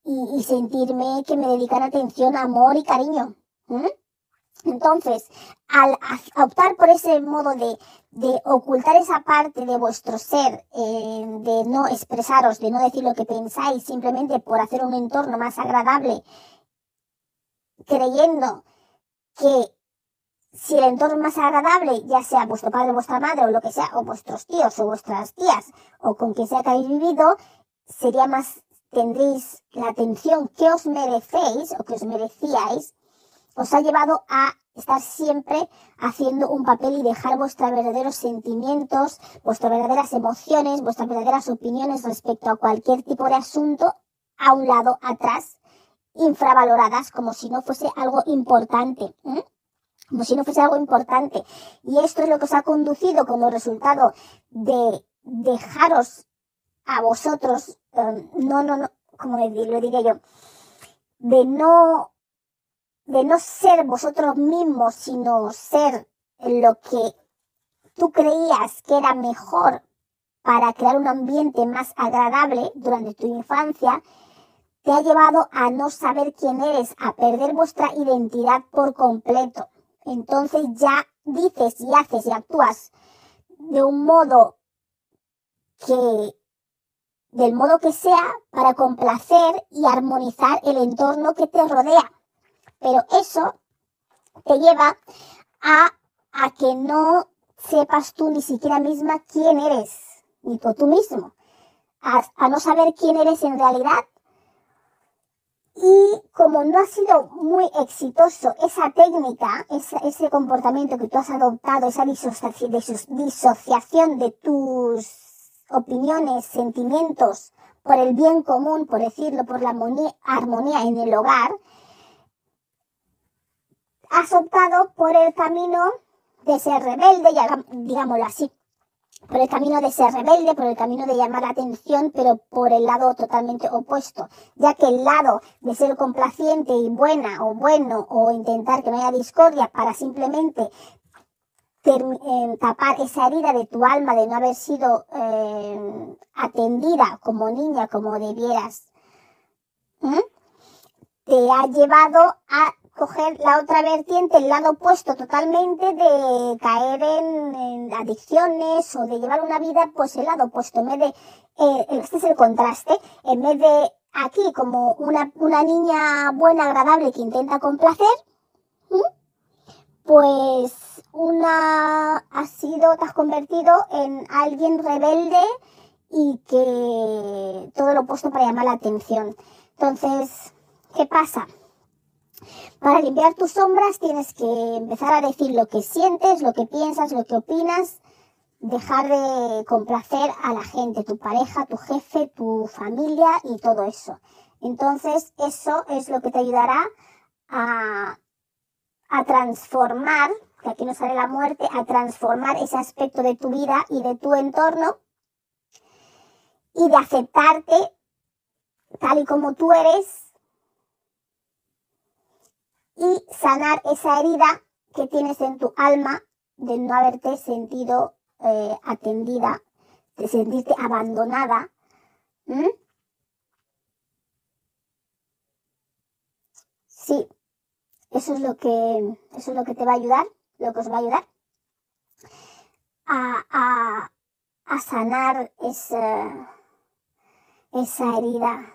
y, y, sentirme que me dedican atención, amor y cariño. Entonces, al optar por ese modo de, ocultar esa parte de vuestro ser, eh, de no expresaros, de no decir lo que pensáis, simplemente por hacer un entorno más agradable, creyendo que si el entorno más agradable, ya sea vuestro padre, vuestra madre o lo que sea, o vuestros tíos o vuestras tías, o con quien sea que habéis vivido, sería más, tendréis la atención que os merecéis o que os merecíais os ha llevado a estar siempre haciendo un papel y dejar vuestros verdaderos sentimientos, vuestras verdaderas emociones, vuestras verdaderas opiniones respecto a cualquier tipo de asunto a un lado atrás, infravaloradas como si no fuese algo importante. Como si no fuese algo importante. Y esto es lo que os ha conducido como resultado de dejaros a vosotros, em, no, no, no, como lo diré yo, de no de no ser vosotros mismos, sino ser lo que tú creías que era mejor para crear un ambiente más agradable durante tu infancia, te ha llevado a no saber quién eres, a perder vuestra identidad por completo. Entonces ya dices y haces y actúas de un modo que, del modo que sea, para complacer y armonizar el entorno que te rodea. Pero eso te lleva a, a que no sepas tú ni siquiera misma quién eres, ni tú, tú mismo, a, no saber quién eres en realidad. Y como no ha sido muy exitoso esa técnica, ese, comportamiento que tú has adoptado, esa disociación de tus opiniones, sentimientos por el bien común, por decirlo, por la armonía en el hogar, has optado por el camino de ser rebelde, digámoslo así, por el camino de ser rebelde, por el camino de llamar la atención, pero por el lado totalmente opuesto, ya que el lado de ser complaciente y buena o bueno o intentar que no haya discordia para simplemente tapar esa herida de tu alma de no haber sido eh, atendida como niña, como debieras, te ha llevado a coger la otra vertiente, el lado opuesto totalmente de caer en, adicciones o de llevar una vida, pues el lado opuesto, en vez de, eh, este es el contraste, en vez de aquí como una, una niña buena, agradable que intenta complacer, pues una ha sido, te has convertido en alguien rebelde y que todo lo opuesto para llamar la atención. Entonces, ¿qué pasa? Para limpiar tus sombras tienes que empezar a decir lo que sientes, lo que piensas, lo que opinas, dejar de complacer a la gente, tu pareja, tu jefe, tu familia y todo eso. Entonces eso es lo que te ayudará a, a transformar, que aquí no sale la muerte, a transformar ese aspecto de tu vida y de tu entorno y de aceptarte tal y como tú eres y sanar esa herida que tienes en tu alma de no haberte sentido eh, atendida, de sentirte abandonada. Sí, eso es lo que eso es lo que te va a ayudar lo que os va a ayudar a, sanar esa, herida.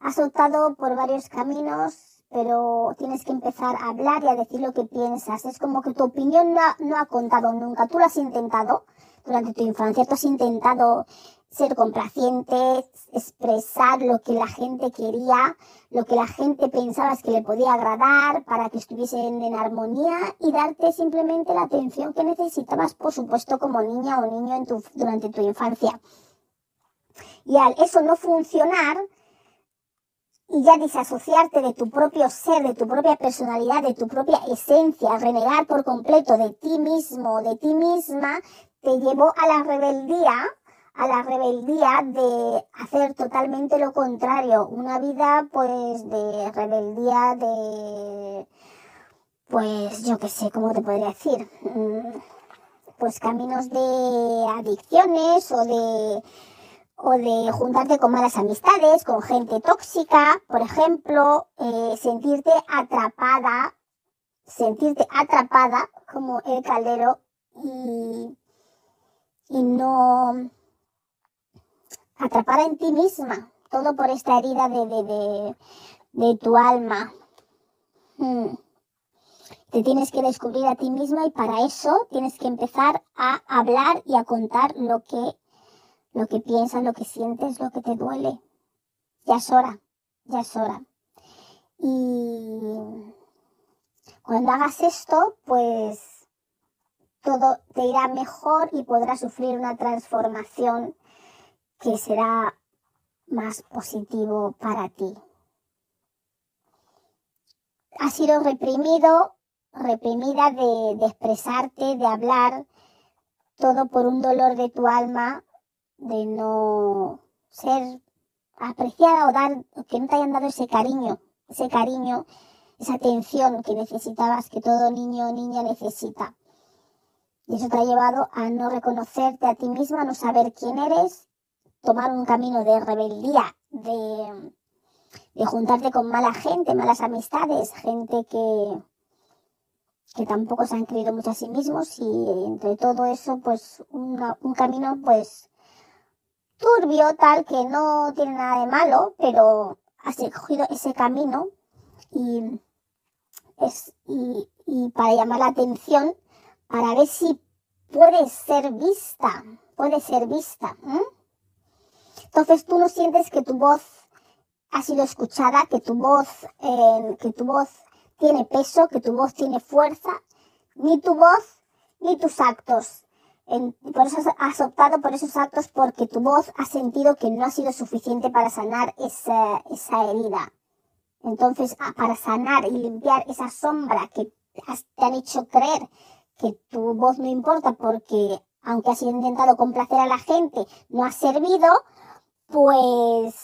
Has optado por varios caminos, pero tienes que empezar a hablar y a decir lo que piensas. Es como que tu opinión no no ha contado nunca. Tú lo has intentado durante tu infancia, tú has intentado ser complaciente, expresar lo que la gente quería, lo que la gente pensaba que le podía agradar para que estuviesen en armonía y darte simplemente la atención que necesitabas, por supuesto, como niña o niño en tu, durante tu infancia. Y al eso no funcionar, y ya disasociarte de tu propio ser, de tu propia personalidad, de tu propia esencia, renegar por completo de ti mismo, de ti misma, te llevó a la rebeldía a la rebeldía de hacer totalmente lo contrario, una vida pues de rebeldía de pues yo qué sé, ¿cómo te podría decir? Mm, pues caminos de adicciones o de o de juntarte con malas amistades, con gente tóxica, por ejemplo, eh, sentirte atrapada, sentirte atrapada como el caldero y, y no atrapada en ti misma, todo por esta herida de, de, de, tu alma. Hmm. Te tienes que descubrir a ti misma y para eso tienes que empezar a hablar y a contar lo que, lo que piensas, lo que sientes, lo que te duele. Ya es hora, ya es hora. Y cuando hagas esto, pues todo te irá mejor y podrás sufrir una transformación que será más positivo para ti. Has sido reprimido, reprimida de, expresarte, de hablar, todo por un dolor de tu alma, de no ser apreciada o dar, que no te hayan dado ese cariño, ese cariño, esa atención que necesitabas, que todo niño o niña necesita. Y eso te ha llevado a no reconocerte a ti misma, a no saber quién eres tomar un camino de rebeldía, de, juntarte con mala gente, malas amistades, gente que, que tampoco se han creído mucho a sí mismos y entre todo eso, pues un camino pues turbio, tal que no tiene nada de malo, pero has escogido ese camino y, es, y, y para llamar la atención, para ver si puede ser vista, puede ser vista. Entonces tú no sientes que tu voz ha sido escuchada, que tu voz, eh, que tu voz tiene peso, que tu voz tiene fuerza, ni tu voz ni tus actos. por eso has optado por esos actos porque tu voz ha sentido que no ha sido suficiente para sanar esa, esa herida. Entonces, ah, para sanar y limpiar esa sombra que te han hecho creer que tu voz no importa porque aunque has intentado complacer a la gente, no ha servido, pues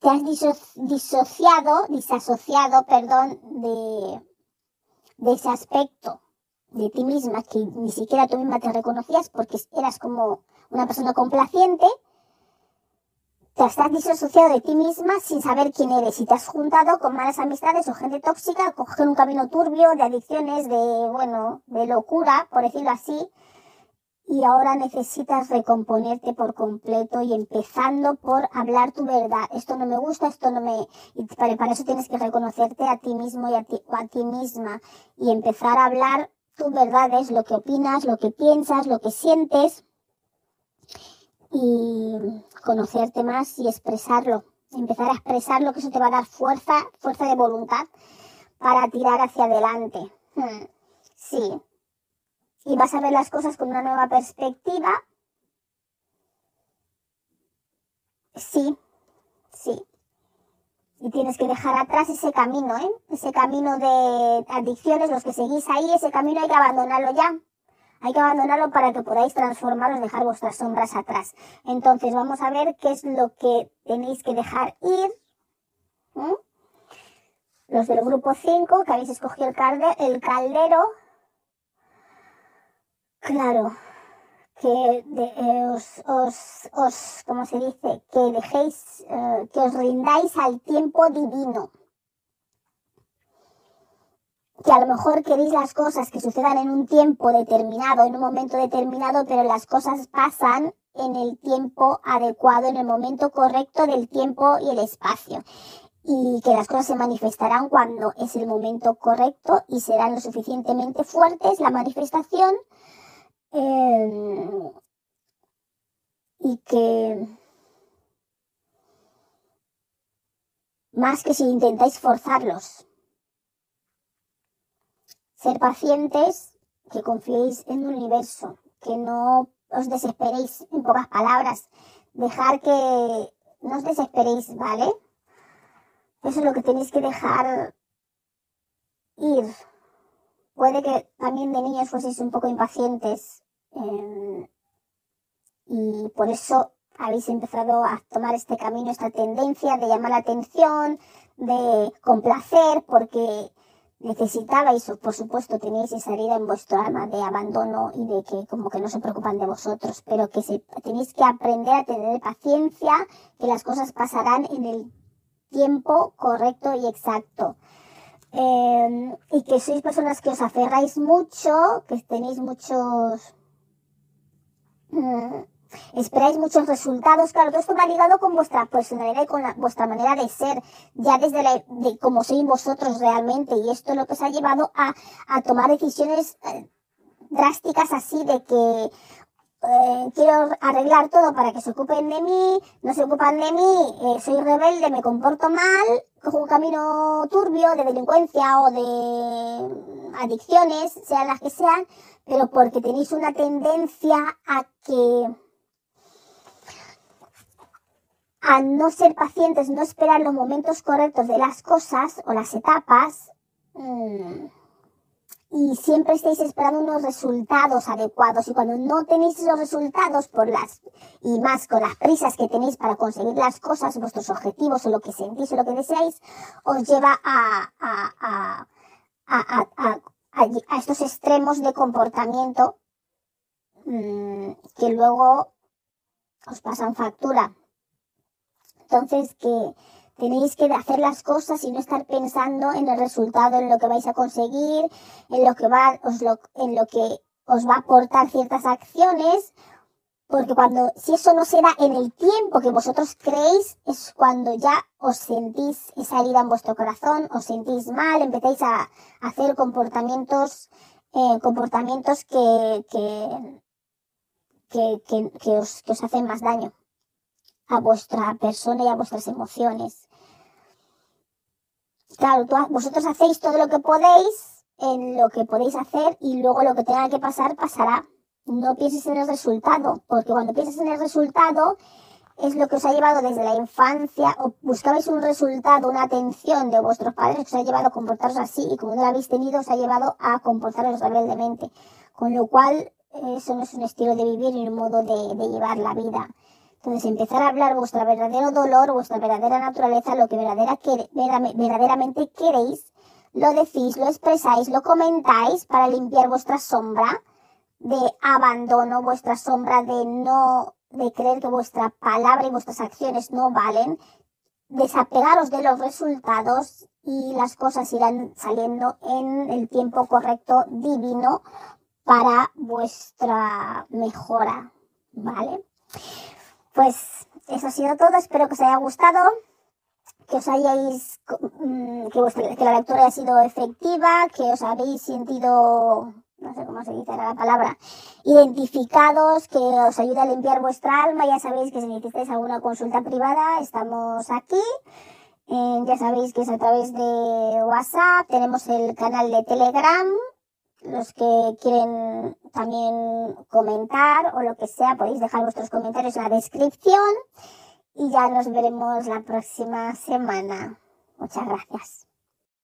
te has disociado, disasociado, perdón, de, ese aspecto de ti misma que ni siquiera tú misma te reconocías porque eras como una persona complaciente, te estás disociado de ti misma sin saber quién eres y te has juntado con malas amistades o gente tóxica, coger un camino turbio de adicciones, de, bueno, de locura, por decirlo así, y ahora necesitas recomponerte por completo y empezando por hablar tu verdad. Esto no me gusta, esto no me... Y para, eso tienes que reconocerte a ti mismo y a ti, a ti misma y empezar a hablar tus verdades, lo que opinas, lo que piensas, lo que sientes y conocerte más y expresarlo. Empezar a expresarlo, que eso te va a dar fuerza, fuerza de voluntad para tirar hacia adelante. Hmm. Sí, y vas a ver las cosas con una nueva perspectiva. Sí, sí. Y tienes que dejar atrás ese camino, ¿eh? Ese camino de adicciones, los que seguís ahí, ese camino hay que abandonarlo ya. Hay que abandonarlo para que podáis transformaros, dejar vuestras sombras atrás. Entonces, vamos a ver qué es lo que tenéis que dejar ir. Los del grupo 5, que habéis escogido el caldero, Claro, que eh, os, os, os, como se dice, que dejéis, eh, que os rindáis al tiempo divino. que a lo mejor queréis las cosas que sucedan en un tiempo determinado, en un momento determinado, pero las cosas pasan en el tiempo adecuado, en el momento correcto del tiempo y el espacio. Y que las cosas se manifestarán cuando es el momento correcto y serán lo suficientemente fuertes la manifestación. Eh, y que más que si intentáis forzarlos. Ser pacientes, que confiéis en el universo, que no os desesperéis, en pocas palabras, dejar que no os desesperéis, ¿vale? Eso es lo que tenéis que dejar ir. Puede que también de niños fueseis un poco impacientes eh, y por eso habéis empezado a tomar este camino, esta tendencia de llamar la atención, de complacer, porque necesitabais, por supuesto tenéis esa herida en vuestro alma de abandono y de que como que no se preocupan de vosotros, pero que tenéis que aprender a tener paciencia, que las cosas pasarán en el tiempo correcto y exacto. Eh, y que sois personas que os aferráis mucho, que tenéis muchos... Mm, esperáis muchos resultados. Claro, todo esto va ligado con vuestra personalidad y con vuestra manera de ser, ya desde la, de cómo sois vosotros realmente. Y esto es lo que os ha llevado a, a tomar decisiones eh, drásticas así de que eh, quiero arreglar todo para que se ocupen de mí, no se ocupan de mí, eh, soy rebelde, me comporto mal, cojo un camino turbio de delincuencia o de adicciones, sean las que sean, pero porque tenéis una tendencia a que a no ser pacientes, no esperar los momentos correctos de las cosas o las etapas, mm, y siempre estáis esperando unos resultados adecuados. Y cuando no tenéis esos resultados por las y más con las prisas que tenéis para conseguir las cosas, vuestros objetivos o lo que sentís o lo que deseáis, os lleva a, a, a, a estos extremos de comportamiento mm, que luego os pasan factura. Entonces, que tenéis que hacer las cosas y no estar pensando en el resultado, en lo que vais a conseguir, en lo que va, os lo, en lo que os va a aportar ciertas acciones, porque cuando, si eso no se da en el tiempo que vosotros creéis, es cuando ya os sentís esa herida en vuestro corazón, os sentís mal, empezáis a, hacer comportamientos, eh, comportamientos que, que, que, que, os, que os hacen más daño a vuestra persona y a vuestras emociones. Claro, vosotros hacéis todo lo que podéis en lo que podéis hacer y luego lo que tenga que pasar pasará. No pienses en el resultado, porque cuando piensas en el resultado es lo que os ha llevado desde la infancia o buscabais un resultado, una atención de vuestros padres que os ha llevado a comportaros así y como no lo habéis tenido os ha llevado a comportaros rebeldemente. Con lo cual eso no es un estilo de vivir ni un modo de llevar la vida. Entonces, empezar a hablar vuestro verdadero dolor, vuestra verdadera naturaleza, lo que verdaderamente queréis, lo decís, lo expresáis, lo comentáis para limpiar vuestra sombra de abandono, vuestra sombra de no, de creer que vuestra palabra y vuestras acciones no valen, desapegaros de los resultados y las cosas irán saliendo en el tiempo correcto divino para vuestra mejora, ¿vale? Pues eso ha sido todo, espero que os haya gustado, que os hayáis, mm, que, que la lectura haya sido efectiva, que os habéis sentido, no sé cómo se dice la palabra, identificados, que os ayude a limpiar vuestra alma, ya sabéis que si necesitáis alguna consulta privada, estamos aquí. Eh, ya sabéis que es a través de WhatsApp, tenemos el canal de Telegram, los que quieren también comentar o lo que sea, podéis dejar vuestros comentarios en la descripción y ya nos veremos la próxima semana. Muchas gracias.